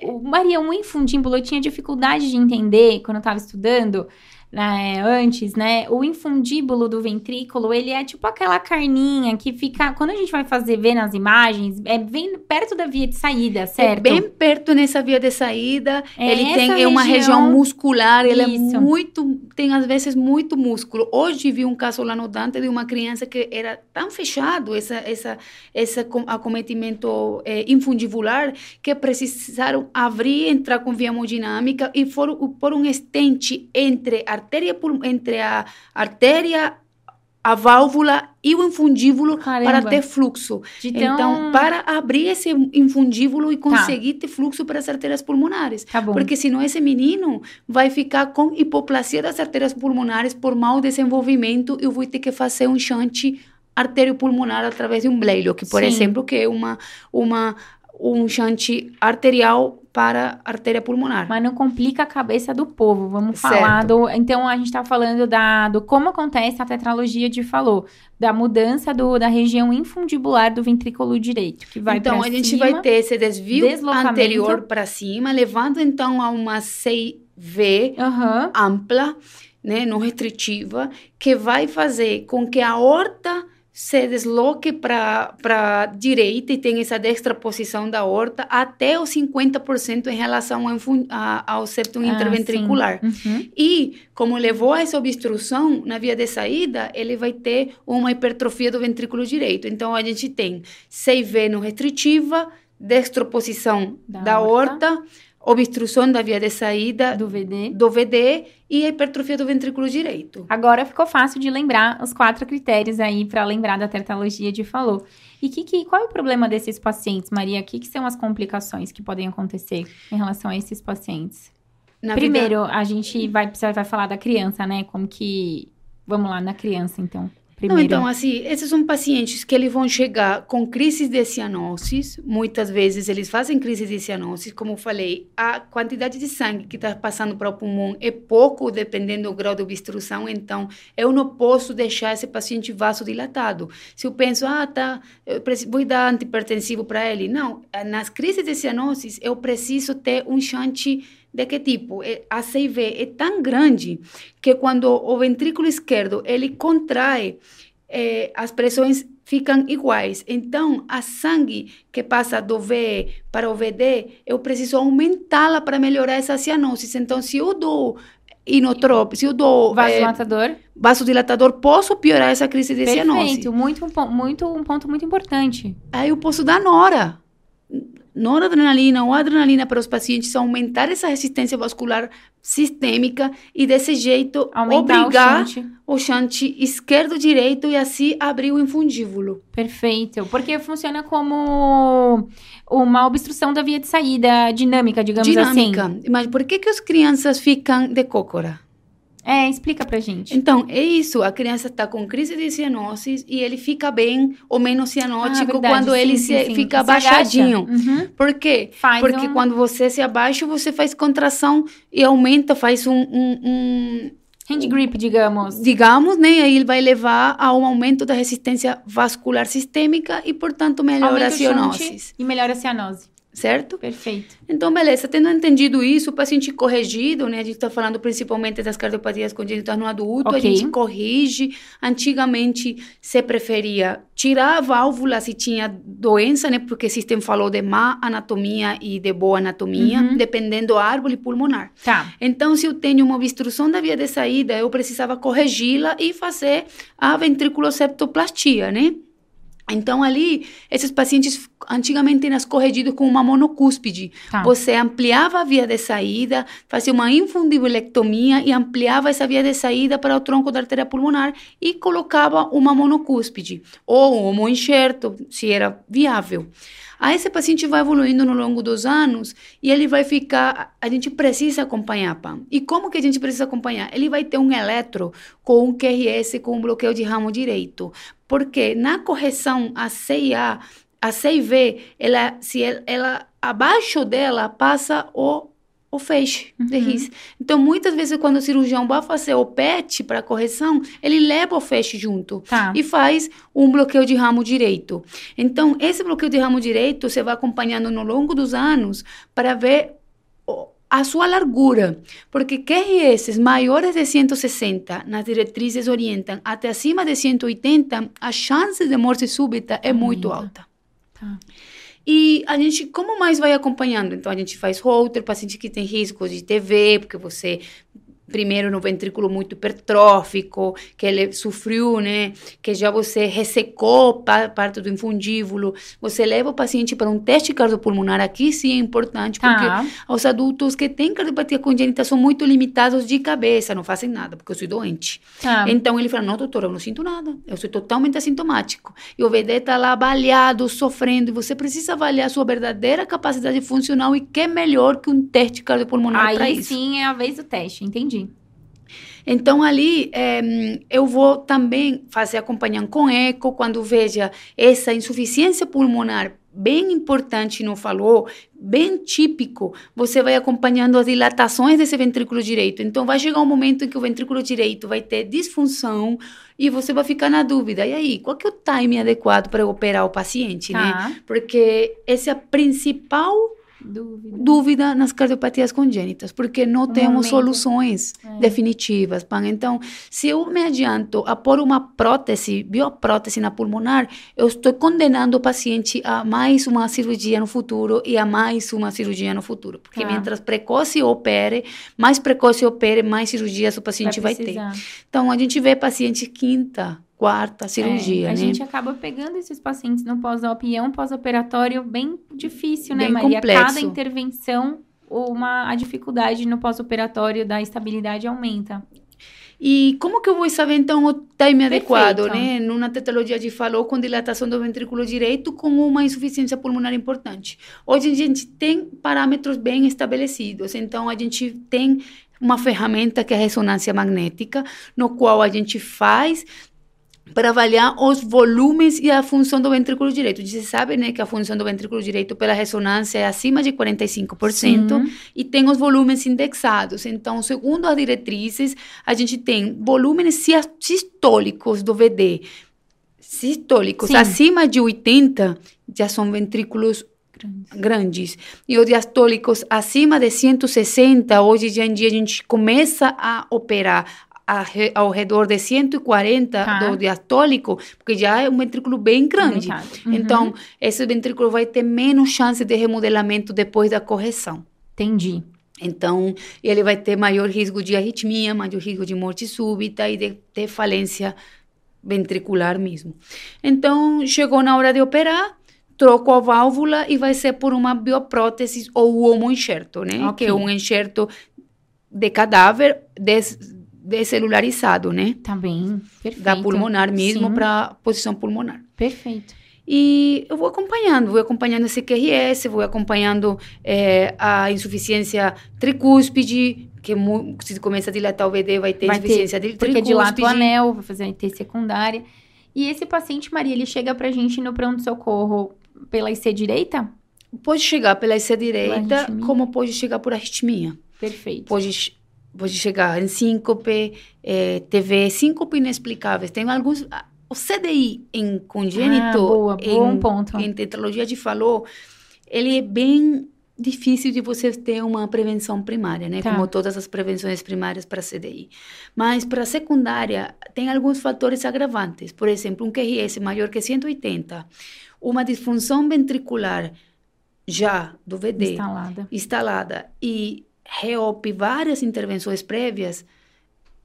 O Maria, um infundíbulo, eu tinha dificuldade de entender quando eu estava estudando né, antes, né? O infundíbulo do ventrículo, ele é tipo aquela carninha que fica. Quando a gente vai fazer ver nas imagens, é bem perto da via de saída, é certo? É bem perto nessa via de saída. É ele tem é uma região muscular, ele é muito. Tem às vezes muito músculo. Hoje vi um caso lá no Dante de uma criança que era tão fechado essa, essa, esse acometimento é, infundibular que precisaram abrir, entrar com via hemodinâmica e foram por um estente entre a artéria entre a artéria, a válvula e o infundíbulo Caramba. para ter fluxo. Então... para abrir esse infundíbulo e conseguir tá. ter fluxo para as artérias pulmonares. Tá Porque senão esse menino vai ficar com hipoplasia das artérias pulmonares por mau desenvolvimento e eu vou ter que fazer um chante arteriopulmonar através de um bleilo, que por Sim. exemplo, que é uma, uma um chante arterial para a artéria pulmonar. Mas não complica a cabeça do povo. Vamos certo. falar do. Então, a gente está falando da, do como acontece a tetralogia de falou, da mudança do, da região infundibular do ventrículo direito, que vai Então, a gente cima, vai ter esse desvio anterior para cima, levando então a uma CIV uhum. ampla, né, não restritiva, que vai fazer com que a aorta se desloque para a direita e tem essa dextraposição da horta até os 50% em relação ao, a, ao septo ah, interventricular. Uhum. E, como levou a essa obstrução na via de saída, ele vai ter uma hipertrofia do ventrículo direito. Então, a gente tem CIV não restritiva, dextroposição da, da horta, horta obstrução da via de saída do VD. do VD e a hipertrofia do ventrículo direito. Agora ficou fácil de lembrar os quatro critérios aí para lembrar da tertologia de falou. E que, que, qual é o problema desses pacientes, Maria? O que, que são as complicações que podem acontecer em relação a esses pacientes? Na Primeiro, vida... a gente vai, vai falar da criança, né? Como que. Vamos lá, na criança, então. Não, então, assim, esses são pacientes que eles vão chegar com crises de cianosis. Muitas vezes eles fazem crise de cianosis. Como eu falei, a quantidade de sangue que está passando para o pulmão é pouco, dependendo do grau de obstrução. Então, eu não posso deixar esse paciente vasodilatado. Se eu penso, ah, tá, eu vou dar antipertensivo para ele. Não, nas crises de cianosis, eu preciso ter um chante de que tipo? É, a CIV é tão grande que quando o ventrículo esquerdo ele contrai, eh, as pressões ficam iguais. Então, a sangue que passa do V para o VD, eu preciso aumentá-la para melhorar essa cianosis. Então, se eu dou inotrope, se eu dou vasodilatador, é, vasodilatador, posso piorar essa crise de Perfeito, cianose. Perfeito, muito, muito, um ponto muito importante. Aí eu posso dar nora noradrenalina ou adrenalina para os pacientes aumentar essa resistência vascular sistêmica e desse jeito Aumentar obrigar o chante esquerdo-direito e assim abrir o infundíbulo. Perfeito, porque funciona como uma obstrução da via de saída dinâmica, digamos dinâmica. assim. Mas por que que as crianças ficam de cócora? É, explica pra gente. Então, é isso. A criança está com crise de cianose e ele fica bem ou menos cianótico ah, quando sim, ele sim, se, sim. fica abaixadinho. Uhum. Por quê? Faz Porque um... quando você se abaixa, você faz contração e aumenta, faz um, um, um Hand grip, digamos. Digamos, né? Aí ele vai levar a um aumento da resistência vascular sistêmica e, portanto, melhora a cianose. E melhora a cianose certo? Perfeito. Então, beleza, tendo entendido isso, o paciente corrigido, né? A gente está falando principalmente das cardiopatias congênitas no adulto, okay. a gente corrige. Antigamente se preferia tirar a válvula se tinha doença, né? Porque o sistema falou de má anatomia e de boa anatomia, uhum. dependendo do árvore pulmonar. Tá. Então, se eu tenho uma obstrução da via de saída, eu precisava corrigi-la e fazer a ventriculoseptoplastia, né? Então, ali, esses pacientes antigamente eram corrigidos com uma monocúspide. Tá. Você ampliava a via de saída, fazia uma infundibulectomia e ampliava essa via de saída para o tronco da artéria pulmonar e colocava uma monocúspide ou um homoenxerto, se era viável. Aí esse paciente vai evoluindo no longo dos anos e ele vai ficar. A gente precisa acompanhar, PAM. E como que a gente precisa acompanhar? Ele vai ter um eletro com um QRS com um bloqueio de ramo direito. Porque na correção a CIA, a CIV, ela, se ela, ela abaixo dela passa o o feixe uhum. de RIS. Então, muitas vezes, quando o cirurgião vai fazer o PET para correção, ele leva o feixe junto tá. e faz um bloqueio de ramo direito. Então, esse bloqueio de ramo direito, você vai acompanhando no longo dos anos para ver a sua largura, porque QRS maiores de 160 nas diretrizes orientam até acima de 180, a chance de morte súbita é muito alta. Tá. E a gente, como mais vai acompanhando? Então, a gente faz holter, paciente que tem risco de TV, porque você primeiro no ventrículo muito hipertrófico, que ele sofreu, né? Que já você ressecou parte do infundíbulo. Você leva o paciente para um teste cardiopulmonar. Aqui sim é importante, porque os adultos que têm cardiopatia congênita são muito limitados de cabeça, não fazem nada, porque eu sou doente. Tá. Então ele fala: Não, doutora, eu não sinto nada. Eu sou totalmente assintomático. E o VD está lá baleado, sofrendo. E você precisa avaliar a sua verdadeira capacidade funcional e que é melhor que um teste cardiopulmonar para isso. Aí sim é a vez do teste, entendi. Então, ali, é, eu vou também fazer acompanhando com eco, quando veja essa insuficiência pulmonar bem importante no falou, bem típico, você vai acompanhando as dilatações desse ventrículo direito. Então, vai chegar um momento em que o ventrículo direito vai ter disfunção e você vai ficar na dúvida. E aí, qual que é o time adequado para operar o paciente, né? Tá. Porque essa é a principal Dúvida. dúvida nas cardiopatias congênitas, porque não temos momento. soluções É. definitivas. Pan. Então, se eu me adianto a pôr uma prótese, bioprótese na pulmonar, eu estou condenando o paciente a mais uma cirurgia no futuro e a mais uma cirurgia no futuro. Porque Tá. mientras precoce opere, mais precoce opere, mais cirurgias o paciente vai, ter. precisar. Então, a gente vê paciente quinta, quarta cirurgia, É, a né? gente acaba pegando esses pacientes no pós-op e é um pós-operatório bem difícil, né, Bem Maria? complexo. Cada intervenção, uma, a dificuldade no pós-operatório da estabilidade aumenta. E como que eu vou saber, então, o time adequado, Perfeito. né? Numa tetologia de falou com dilatação do ventrículo direito com uma insuficiência pulmonar importante. Hoje a gente tem parâmetros bem estabelecidos, então a gente tem uma ferramenta que é a ressonância magnética, no qual a gente faz para avaliar os volumes e a função do ventrículo direito. Você sabe, né, que a função do ventrículo direito pela ressonância é acima de 45%, Sim. e tem os volumes indexados. Então, segundo as diretrizes, a gente tem volumes sistólicos do VD. Sistólicos Sim. acima de 80 já são ventrículos Grandes. E os diastólicos acima de 160, hoje em dia a gente começa a operar a ao redor de 140 Tá. do diastólico, porque já é um ventrículo bem grande. Uhum. Então, esse ventrículo vai ter menos chance de remodelamento depois da correção. Entendi. Então, ele vai ter maior risco de arritmia, maior risco de morte súbita e de, de falência ventricular mesmo. Então, chegou na hora de operar, trocou a válvula e vai ser por uma bioprótese ou homoenxerto, né? Ok. Que é um enxerto de cadáver des, descelularizado, né? Bem. Perfeito. Da pulmonar mesmo para posição pulmonar. Perfeito. E eu vou acompanhando, vou acompanhando esse QRS, vou acompanhando eh, a insuficiência tricúspide, que mu- se começa a dilatar o VD, vai ter Vai ter, insuficiência de Porque dilata o tricúspide. anel, vai fazer a IT secundária. E esse paciente, Maria, ele chega pra gente no pronto-socorro pela IC direita? Pode chegar pela IC direita, como pode chegar por arritmia. Perfeito. Pode, pode chegar em síncope, eh, TV, síncope inexplicáveis. Tem alguns... ah, O CDI em congênito, Ah, boa, bom em, ponto. em tetralogia de falou, ele é bem difícil de você ter uma prevenção primária, né? Tá. Como todas as prevenções primárias para CDI. Mas para secundária, tem alguns fatores agravantes. Por exemplo, um QRS maior que 180, uma disfunção ventricular já do VD Instalada. instalada e reop várias intervenções prévias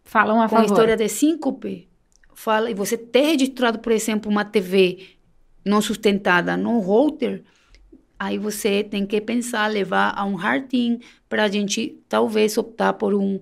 Falam a com a favor. história de síncope, fala, e você ter registrado, por exemplo, uma TV não sustentada no router, aí você tem que pensar, levar a um hearting para a gente talvez optar por um,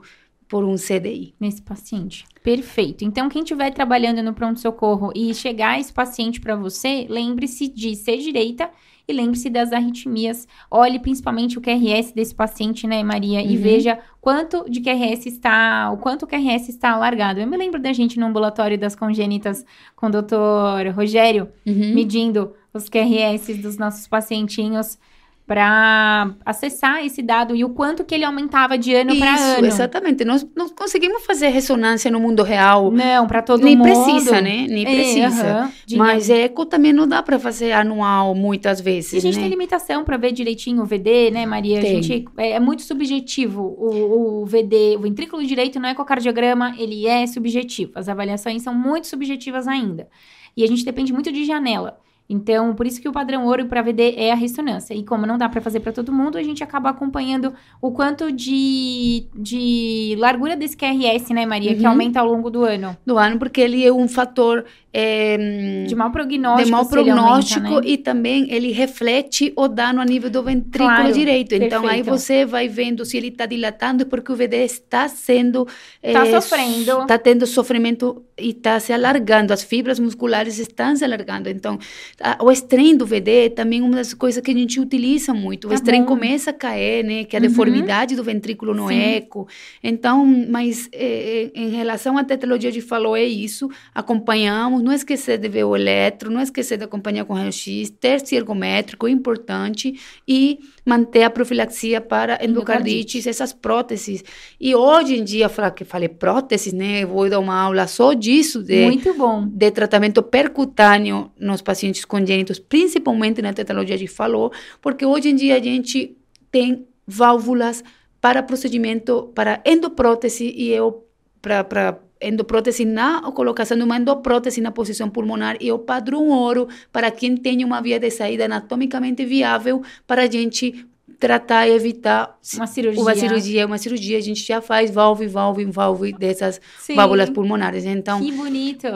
por um CDI. nesse paciente. Perfeito. Então, quem estiver trabalhando no pronto-socorro e chegar esse paciente para você, lembre-se de ser direita e lembre-se das arritmias. Olhe principalmente o QRS desse paciente, né, Maria? E Uhum. veja quanto de QRS está, o quanto o QRS está alargado. Eu me lembro da gente no ambulatório das congênitas com o doutor Rogério, Uhum. medindo os QRS dos nossos pacientinhos para acessar esse dado e o quanto que ele aumentava de ano para ano. exatamente. Nós não conseguimos fazer ressonância no mundo real. Não, para todo Nem mundo. precisa, né? Nem É, precisa. Mas eco também não dá para fazer anual muitas vezes, E a gente né? tem limitação para ver direitinho o VD, né, Maria? Tem. A gente é, é muito subjetivo o, o VD, o ventrículo direito no ecocardiograma, ele é subjetivo. As avaliações são muito subjetivas ainda. E a gente depende muito de janela. Então, por isso que o padrão ouro para VD é a ressonância. E como não dá para fazer para todo mundo, a gente acaba acompanhando o quanto de, de largura desse QRS, né, Maria, que Uhum. aumenta ao longo do ano. do ano, porque ele é um fator eh, De mau prognóstico. de mau ele aumenta, prognóstico né? e também ele reflete o dano a nível do ventrículo Claro, direito. Então aí perfeito. você vai vendo se ele está dilatando é porque o VD está sendo Tá eh, sofrendo. está tendo sofrimento e está se alargando, as fibras musculares estão se alargando. Então a- o strain do VD é também uma das coisas que a gente utiliza muito. O Tá strain bom. começa a cair, né? Que é a Uhum. deformidade do ventrículo no Sim. eco. Então, mas eh, em relação à tetralogia de falou é isso. Acompanhamos não esquecer de ver o eletro, não esquecer de acompanhar com raio-x, teste ergométrico, importante, e manter a profilaxia para endocardite, endocardite, essas próteses. E hoje em dia, que falei próteses, né? Eu vou dar uma aula só disso, de, Muito bom. de tratamento percutâneo nos pacientes congênitos, principalmente na tetralogia de falou, porque hoje em dia a gente tem válvulas para procedimento, para endoprótese e eu para endoprótese na colocação de uma endoprótese na posição pulmonar e o padrão ouro para quem tem uma via de saída anatomicamente viável para a gente tratar e evitar uma cirurgia. Uma cirurgia, uma cirurgia, a gente já faz valve, valve, valve dessas Sim. válvulas pulmonares. Então, que bonito.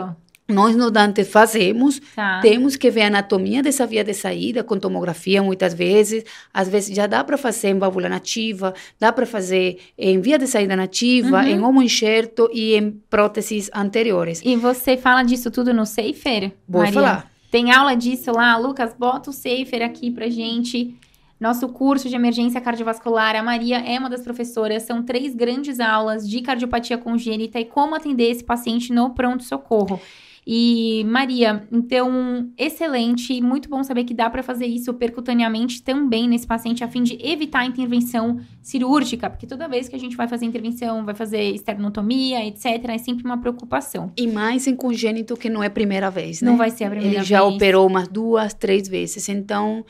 Nós no Dante fazemos, tá. temos que ver a anatomia dessa via de saída com tomografia muitas vezes. Às vezes já dá para fazer em válvula nativa, dá para fazer em via de saída nativa, uhum. em homoenxerto e em próteses anteriores. E você fala disso tudo no Safer? Vou Maria? falar. Tem aula disso lá? Lucas, bota o Safer aqui pra gente. Nosso curso de emergência cardiovascular, a Maria é uma das professoras. São três grandes aulas de cardiopatia congênita e como atender esse paciente no pronto-socorro. E Maria, então, excelente, muito bom saber que dá para fazer isso percutaneamente também nesse paciente a fim de evitar a intervenção cirúrgica, porque toda vez que a gente vai fazer intervenção, vai fazer esternotomia, etc, é sempre uma preocupação. E mais em congênito que não é a primeira vez, né? Não vai ser a primeira Ele vez. Ele já operou umas duas, três vezes, então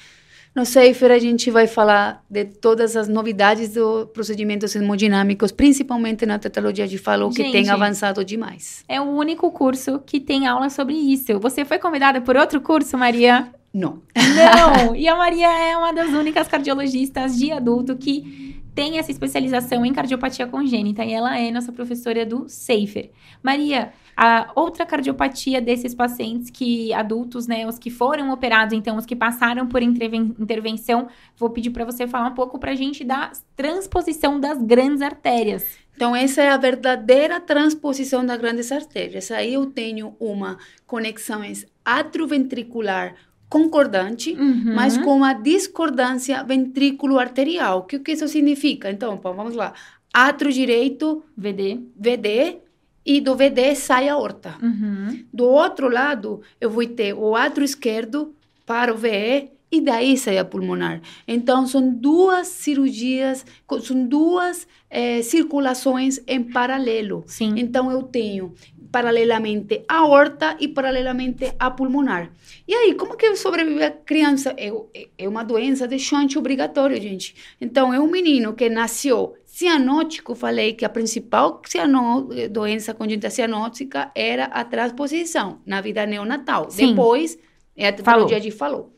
no Safer, a gente vai falar de todas as novidades dos procedimentos hemodinâmicos, principalmente na tetralogia de Fallot, que tem avançado demais. É o único curso que tem aula sobre isso. Você foi convidada por outro curso, Maria? Não. Não! E a Maria é uma das únicas cardiologistas de adulto que tem essa especialização em cardiopatia congênita e ela é nossa professora do Safer. Maria, a outra cardiopatia desses pacientes que adultos, né, os que foram operados, então os que passaram por intervenção, vou pedir para você falar um pouco para a gente da transposição das grandes artérias. Então, essa é a verdadeira transposição das grandes artérias. Aí eu tenho uma conexão atrioventricular concordante, uhum. mas com uma discordância ventrículo-arterial. O que, que isso significa? Então, vamos lá. Atrio direito, VD. VD, e do VD sai a aorta. Uhum. Do outro lado, eu vou ter o átrio esquerdo para o VE e daí sai a pulmonar. Então, são duas cirurgias, são duas é, circulações em paralelo. Sim. Então, eu tenho paralelamente a aorta e paralelamente a pulmonar. E aí, como que sobrevive a criança? É, é uma doença de shunt obrigatório, gente. Então, é um menino que nasceu cianótico, falei que a principal cianó, doença congênita cianótica era a transposição na vida neonatal. Sim. Depois, é a tetralogia de falou.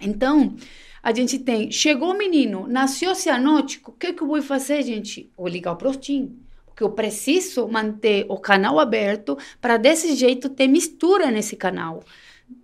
Então, a gente tem, chegou o menino, nasceu cianótico, o que, que eu vou fazer, gente? Vou ligar o prostim porque eu preciso manter o canal aberto para desse jeito ter mistura nesse canal.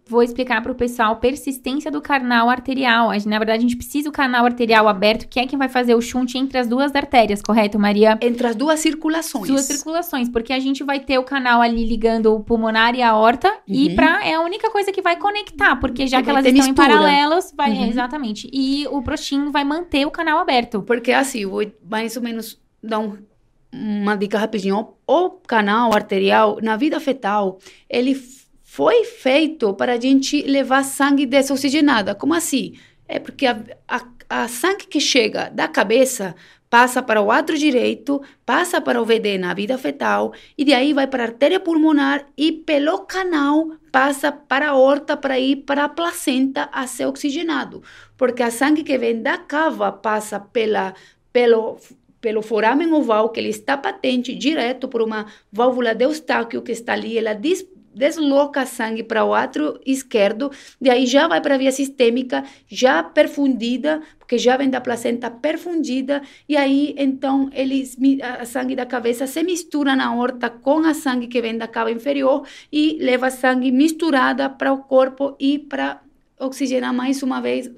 Vou explicar para o pessoal persistência do canal arterial. Na verdade, a gente precisa do canal arterial aberto, que é quem vai fazer o shunt entre as duas artérias, correto, Maria? Entre as duas circulações. Duas circulações, porque a gente vai ter o canal ali ligando o pulmonar e a aorta, uhum. e pra, é a única coisa que vai conectar, porque já que, que elas estão mistura. em paralelos, vai, uhum. exatamente. E o prostinho vai manter o canal aberto. Porque assim, vou mais ou menos dar um uma dica rapidinho. O canal arterial, na vida fetal, ele foi feito para a gente levar sangue desoxigenada. Como assim? É porque a, a, a sangue que chega da cabeça passa para o átrio direito, passa para o VD na vida fetal, e de aí vai para a artéria pulmonar e pelo canal passa para a aorta para ir para a placenta a ser oxigenado. Porque a sangue que vem da cava passa pela, pelo pelo foramen oval, que ele está patente direto por uma válvula de Eustáquio que está ali, ela des desloca sangue para o átrio esquerdo, e aí já vai para a via sistêmica, já perfundida, porque já vem da placenta perfundida, e aí então eles, a sangue da cabeça se mistura na horta com a sangue que vem da cava inferior e leva sangue misturada para o corpo e para oxigenar mais uma vez,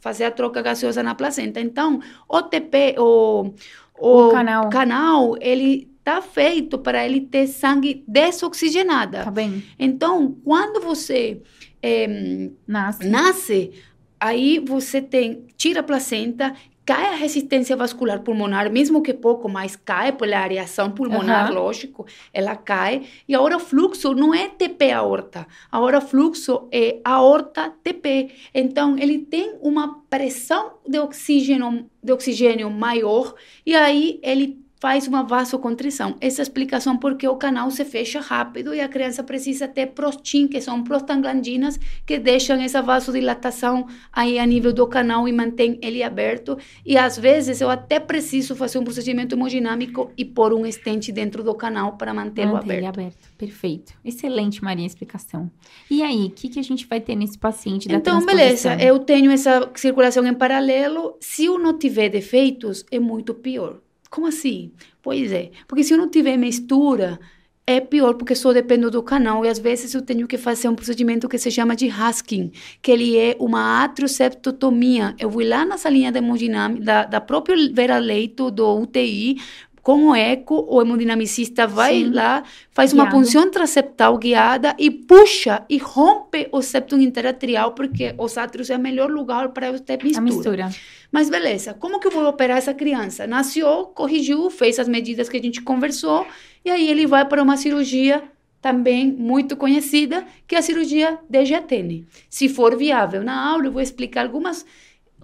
fazer a troca gaseosa na placenta. Então, o TP, o, o, o canal. canal, ele tá feito para ele ter sangue desoxigenada. Tá bem. Então, quando você é, nasce. nasce, aí você tem tira a placenta, cai a resistência vascular pulmonar, mesmo que pouco, mas cai pela areação pulmonar, uhum. lógico, ela cai. E agora o fluxo não é TP aorta, agora o fluxo é aorta TP. Então ele tem uma pressão de oxígeno, de oxigênio maior e aí ele faz uma vasocontrição. Essa explicação porque o canal se fecha rápido e a criança precisa ter prostin, que são prostaglandinas, que deixam essa vasodilatação aí a nível do canal e mantém ele aberto. E às vezes eu até preciso fazer um procedimento hemodinâmico e pôr um estente dentro do canal para mantê-lo aberto. aberto. Perfeito. Excelente, Maria, explicação. E aí, o que, que a gente vai ter nesse paciente da Então, beleza. Eu tenho essa circulação em paralelo. Se eu não tiver defeitos, é muito pior como assim? Pois é, porque se eu não tiver mistura, é pior porque só dependo do canal e às vezes eu tenho que fazer um procedimento que se chama de Haskin, que ele é uma atrioseptotomia. Eu vou lá na salinha de hemodinâmica da, da própria Vera Leito do UTI, com o eco, o hemodinamicista vai Sim. lá, faz Guiado. uma punção transeptal guiada e puxa e rompe o septum interatrial, porque os átrios é o melhor lugar para eu ter mistura. A mistura. Mas beleza, como que eu vou operar essa criança? Nasceu, corrigiu, fez as medidas que a gente conversou, e aí ele vai para uma cirurgia também muito conhecida, que é a cirurgia Jatene. Se for viável. Na aula eu vou explicar algumas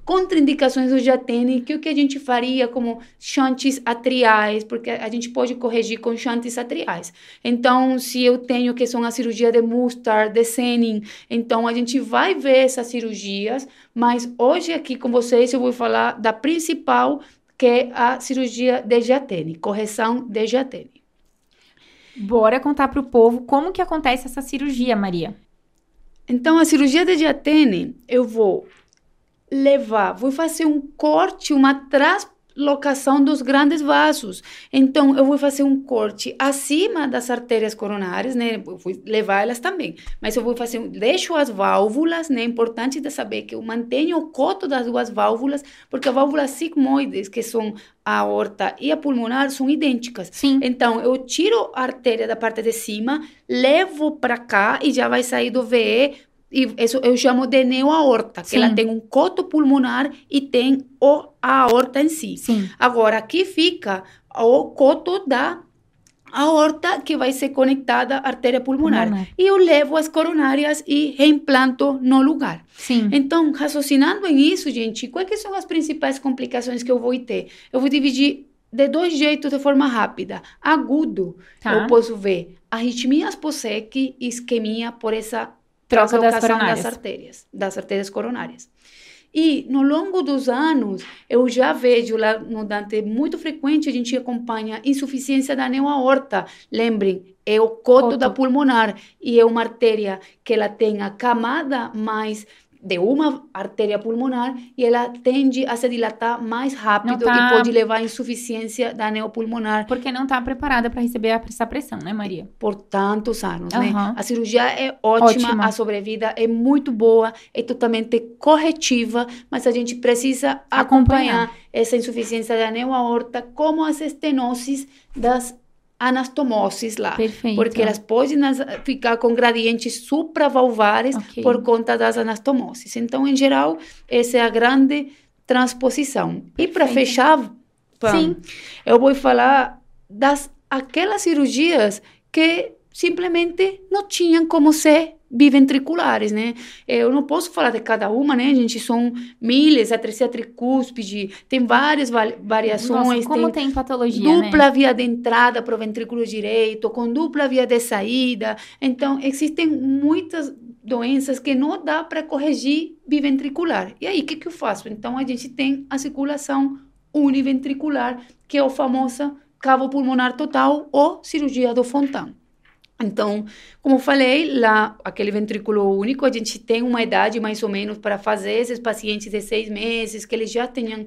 contraindicações do Jatene, que o que a gente faria como chantes atriais, porque a gente pode corrigir com chantes atriais. Então, se eu tenho que são a cirurgia de Mustard, de Senin, então a gente vai ver essas cirurgias, mas hoje aqui com vocês eu vou falar da principal, que é a cirurgia de Jatene, correção de Jatene. Bora contar para o povo como que acontece essa cirurgia, Maria. Então, a cirurgia de Jatene, eu vou levar, vou fazer um corte, uma translocação dos grandes vasos. Então, eu vou fazer um corte acima das artérias coronárias, né? Eu vou levar elas também. Mas eu vou fazer, deixo as válvulas, né? É importante de saber que eu mantenho o coto das duas válvulas, porque as válvulas sigmoides, que são a aorta e a pulmonar, são idênticas. Sim. Então, eu tiro a artéria da parte de cima, levo para cá e já vai sair do VE e isso eu chamo de neoaorta, que Sim. ela tem um coto pulmonar e tem o, a aorta em si. Sim. Agora, aqui fica o coto da aorta que vai ser conectada à artéria pulmonar. pulmonar. E eu levo as coronárias e reimplanto no lugar. Sim. Então, raciocinando em isso, gente, quais são as principais complicações que eu vou ter? Eu vou dividir de dois jeitos de forma rápida. Agudo, tá. eu posso ver arritmias POSEC e isquemia por essa troca das coronárias. das artérias, das artérias coronárias. E no longo dos anos, eu já vejo lá no Dante, muito frequente a gente acompanha insuficiência da neoaorta. Lembrem, é o coto, coto, da pulmonar e é uma artéria que ela tem a camada mais de uma artéria pulmonar e ela tende a se dilatar mais rápido tá... e pode levar à insuficiência da neopulmonar. Porque não está preparada para receber essa pressão, né, Maria? Por tantos anos, uhum. né? A cirurgia é ótima, ótima, a sobrevida é muito boa, é totalmente corretiva, mas a gente precisa acompanhar, acompanhar essa insuficiência da neoaorta como as estenoses das anastomoses lá. Perfeito. Porque elas podem ficar com gradientes supravalvares okay. por conta das anastomoses. Então, em geral, essa é a grande transposição. Perfeito. E para fechar, Pam, eu vou falar das aquelas cirurgias que simplesmente não tinham como ser biventriculares, né? Eu não posso falar de cada uma, né, gente? São milhas, atresia tricúspide, tem várias variações. Nossa, como tem, tem patologia, Dupla né? via de entrada para o ventrículo direito, com dupla via de saída. Então, existem muitas doenças que não dá para corrigir biventricular. E aí, o que, que eu faço? Então, a gente tem a circulação univentricular, que é o famoso cavo pulmonar total ou cirurgia do Fontan. Então, como falei, lá, aquele ventrículo único, a gente tem uma idade mais ou menos para fazer esses pacientes de seis meses, que eles já tenham,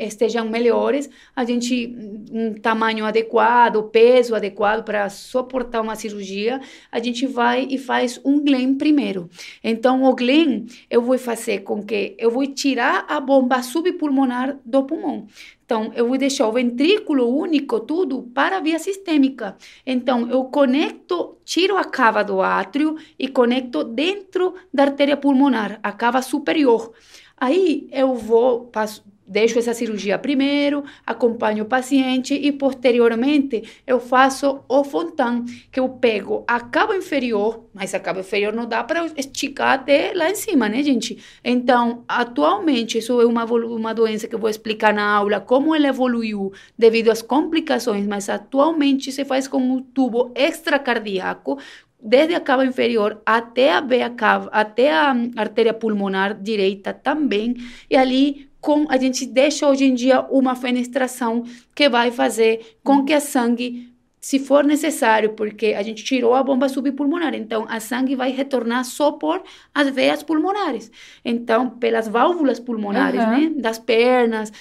estejam melhores, a gente, um tamanho adequado, peso adequado para suportar uma cirurgia, a gente vai e faz um Glen primeiro. Então, o Glen, eu vou fazer com que, eu vou tirar a bomba subpulmonar do pulmão. Então, eu vou deixar o ventrículo único, tudo, para a via sistêmica. Então, eu conecto, tiro a cava do átrio e conecto dentro da artéria pulmonar, a cava superior. Aí, eu vou, passo, deixo essa cirurgia primeiro, acompanho o paciente e posteriormente eu faço o Fontan, que eu pego a cabo inferior, mas a cabo inferior não dá para esticar até lá em cima, né, gente? Então, atualmente, isso é uma, uma doença que eu vou explicar na aula, como ela evoluiu devido às complicações, mas atualmente se faz com um tubo extracardíaco, desde a cava inferior até a cava, até a artéria pulmonar direita também, e ali com a gente deixa hoje em dia uma fenestração que vai fazer com que a sangue se for necessário, porque a gente tirou a bomba subpulmonar, então a sangue vai retornar só por as veias pulmonares. Então, pelas válvulas pulmonares, uhum. né, das pernas,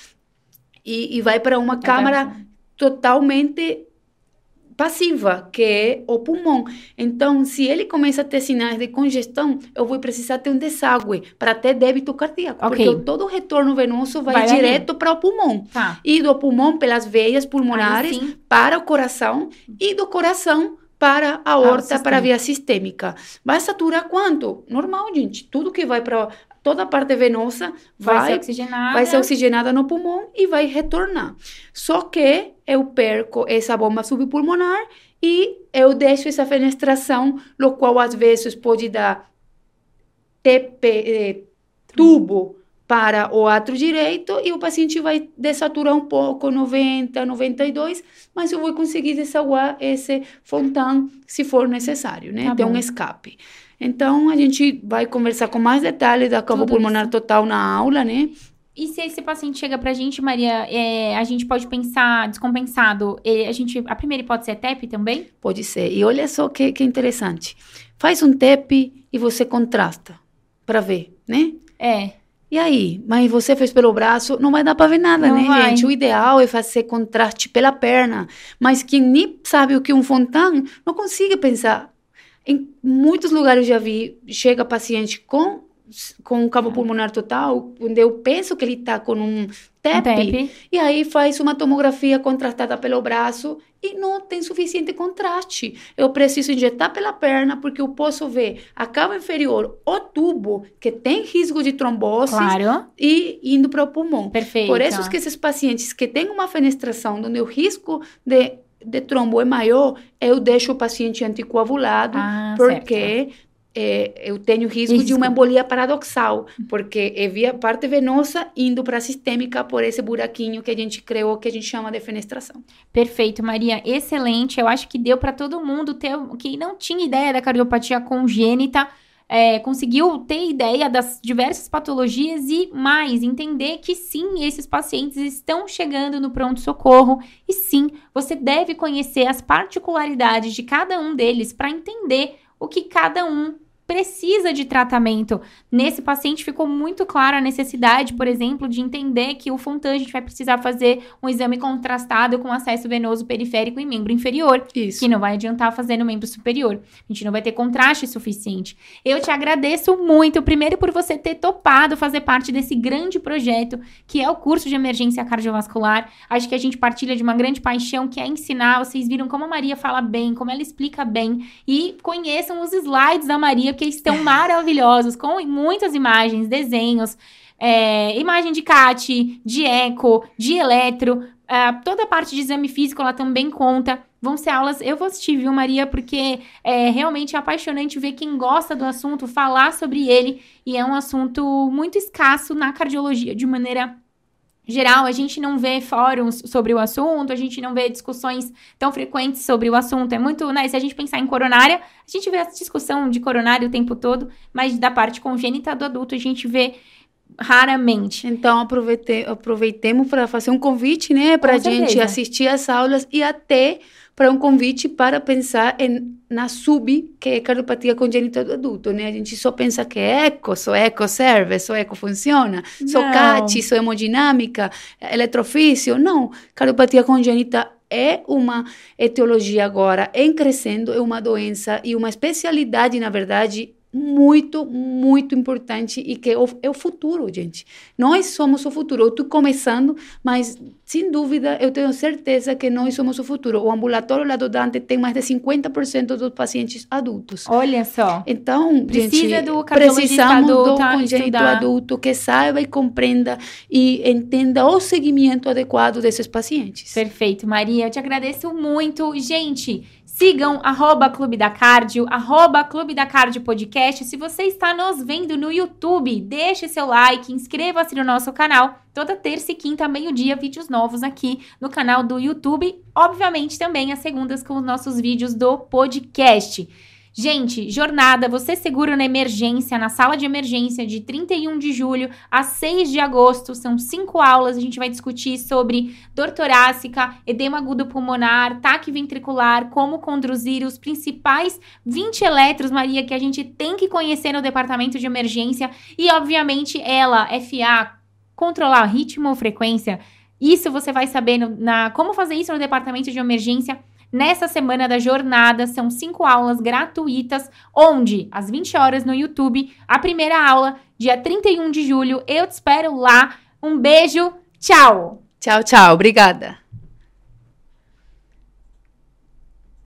e, e vai para uma câmara totalmente passiva, que é o pulmão. Então, se ele começa a ter sinais de congestão, eu vou precisar ter um deságue para ter débito cardíaco, okay. porque todo o retorno venoso vai, vai direto para o pulmão. Tá. E do pulmão pelas veias pulmonares para o coração e do coração para a aorta, para a via sistêmica. Vai saturar quanto? Normal, gente. Tudo que vai para toda a parte venosa vai, vai, ser oxigenada. vai ser oxigenada no pulmão e vai retornar. Só que eu perco essa bomba subpulmonar e eu deixo essa fenestração, o qual às vezes pode dar TP, eh, tubo para o átrio direito e o paciente vai desaturar um pouco, 90, 92, mas eu vou conseguir desaguar esse fontan se for necessário, né? Tá Tem um escape. Então, a gente vai conversar com mais detalhes da cava pulmonar isso. total na aula, né? E se esse paciente chega pra gente, Maria, é, a gente pode pensar descompensado, a gente, a primeira hipótese é TEP também? Pode ser. E olha só que, que interessante. Faz um TEP e você contrasta para ver, né? É. E aí? Mas você fez pelo braço, não vai dar para ver nada, não né, vai. gente? O ideal é fazer contraste pela perna. Mas quem nem sabe o que é um fontan, não consegue pensar em muitos lugares já vi, chega paciente com com um cabo pulmonar total, onde eu penso que ele está com um TEP, e aí faz uma tomografia contrastada pelo braço e não tem suficiente contraste. Eu preciso injetar pela perna porque eu posso ver a cava inferior, o tubo que tem risco de trombose claro. e indo para o pulmão. Perfeito. Por isso que esses pacientes que têm uma fenestração onde o risco de de trombo é maior, eu deixo o paciente anticoagulado, ah, porque é, eu tenho risco Isso. de uma embolia paradoxal, porque é via parte venosa indo para a sistêmica por esse buraquinho que a gente criou, que a gente chama de fenestração. Perfeito, Maria. Excelente. Eu acho que deu para todo mundo ter, que não tinha ideia da cardiopatia congênita, é, conseguiu ter ideia das diversas patologias e mais entender que sim, esses pacientes estão chegando no pronto-socorro e sim, você deve conhecer as particularidades de cada um deles para entender o que cada um precisa de tratamento. Nesse paciente ficou muito clara a necessidade, por exemplo, de entender que o Fontan a gente vai precisar fazer um exame contrastado com acesso venoso periférico em membro inferior, Isso. que não vai adiantar fazer no membro superior. A gente não vai ter contraste suficiente. Eu te agradeço muito, primeiro por você ter topado fazer parte desse grande projeto que é o curso de emergência cardiovascular. Acho que a gente partilha de uma grande paixão que é ensinar. Vocês viram como a Maria fala bem, como ela explica bem e conheçam os slides da Maria porque estão maravilhosos, com muitas imagens, desenhos, é, imagem de CAT, de eco, de eletro, é, toda a parte de exame físico ela também conta. Vão ser aulas, eu vou assistir, viu, Maria? Porque é realmente apaixonante ver quem gosta do assunto falar sobre ele. E é um assunto muito escasso na cardiologia, de maneira geral, a gente não vê fóruns sobre o assunto, a gente não vê discussões tão frequentes sobre o assunto. É muito, né? Se a gente pensar em coronária, a gente vê essa discussão de coronário o tempo todo, mas da parte congênita do adulto a gente vê raramente. Então, aproveite, aproveitemos para fazer um convite, né, para a gente assistir as aulas e até para um convite para pensar em, na SUB, que é cardiopatia congênita do adulto, né? A gente só pensa que é eco, só eco serve, só eco funciona, Não. só CAT, só hemodinâmica, eletrofísio. Não, cardiopatia congênita é uma etiologia agora em crescendo, é uma doença e uma especialidade, na verdade, muito, muito importante e que é o, é o futuro, gente. Nós somos o futuro. Eu estou começando, mas sem dúvida eu tenho certeza que nós somos o futuro. O ambulatório lá do Dante tem mais de 50% dos pacientes adultos. Olha só. Então, Precisa gente, do precisamos adulto do congênito adulto que saiba e compreenda e entenda o seguimento adequado desses pacientes. Perfeito, Maria. Eu te agradeço muito. Gente, sigam arroba Clube da Cardio, arroba Clube da Cardio Podcast. Se você está nos vendo no YouTube, deixe seu like, inscreva-se no nosso canal. Toda terça e quinta, meio-dia, vídeos novos aqui no canal do YouTube. Obviamente, também às segundas com os nossos vídeos do podcast. Gente, jornada Você Seguro na Emergência, na sala de emergência, de 31 de julho a 6 de agosto. São cinco aulas. A gente vai discutir sobre dor torácica, edema agudo pulmonar, taque ventricular, como conduzir os principais 20 eletros, Maria, que a gente tem que conhecer no departamento de emergência. E, obviamente, ela, FA, controlar ritmo ou frequência. Isso você vai saber no, na como fazer isso no departamento de emergência nessa semana da jornada. São cinco aulas gratuitas, onde, às 20 horas no YouTube, a primeira aula, dia 31 de julho. Eu te espero lá. Um beijo, tchau! Tchau, tchau. Obrigada.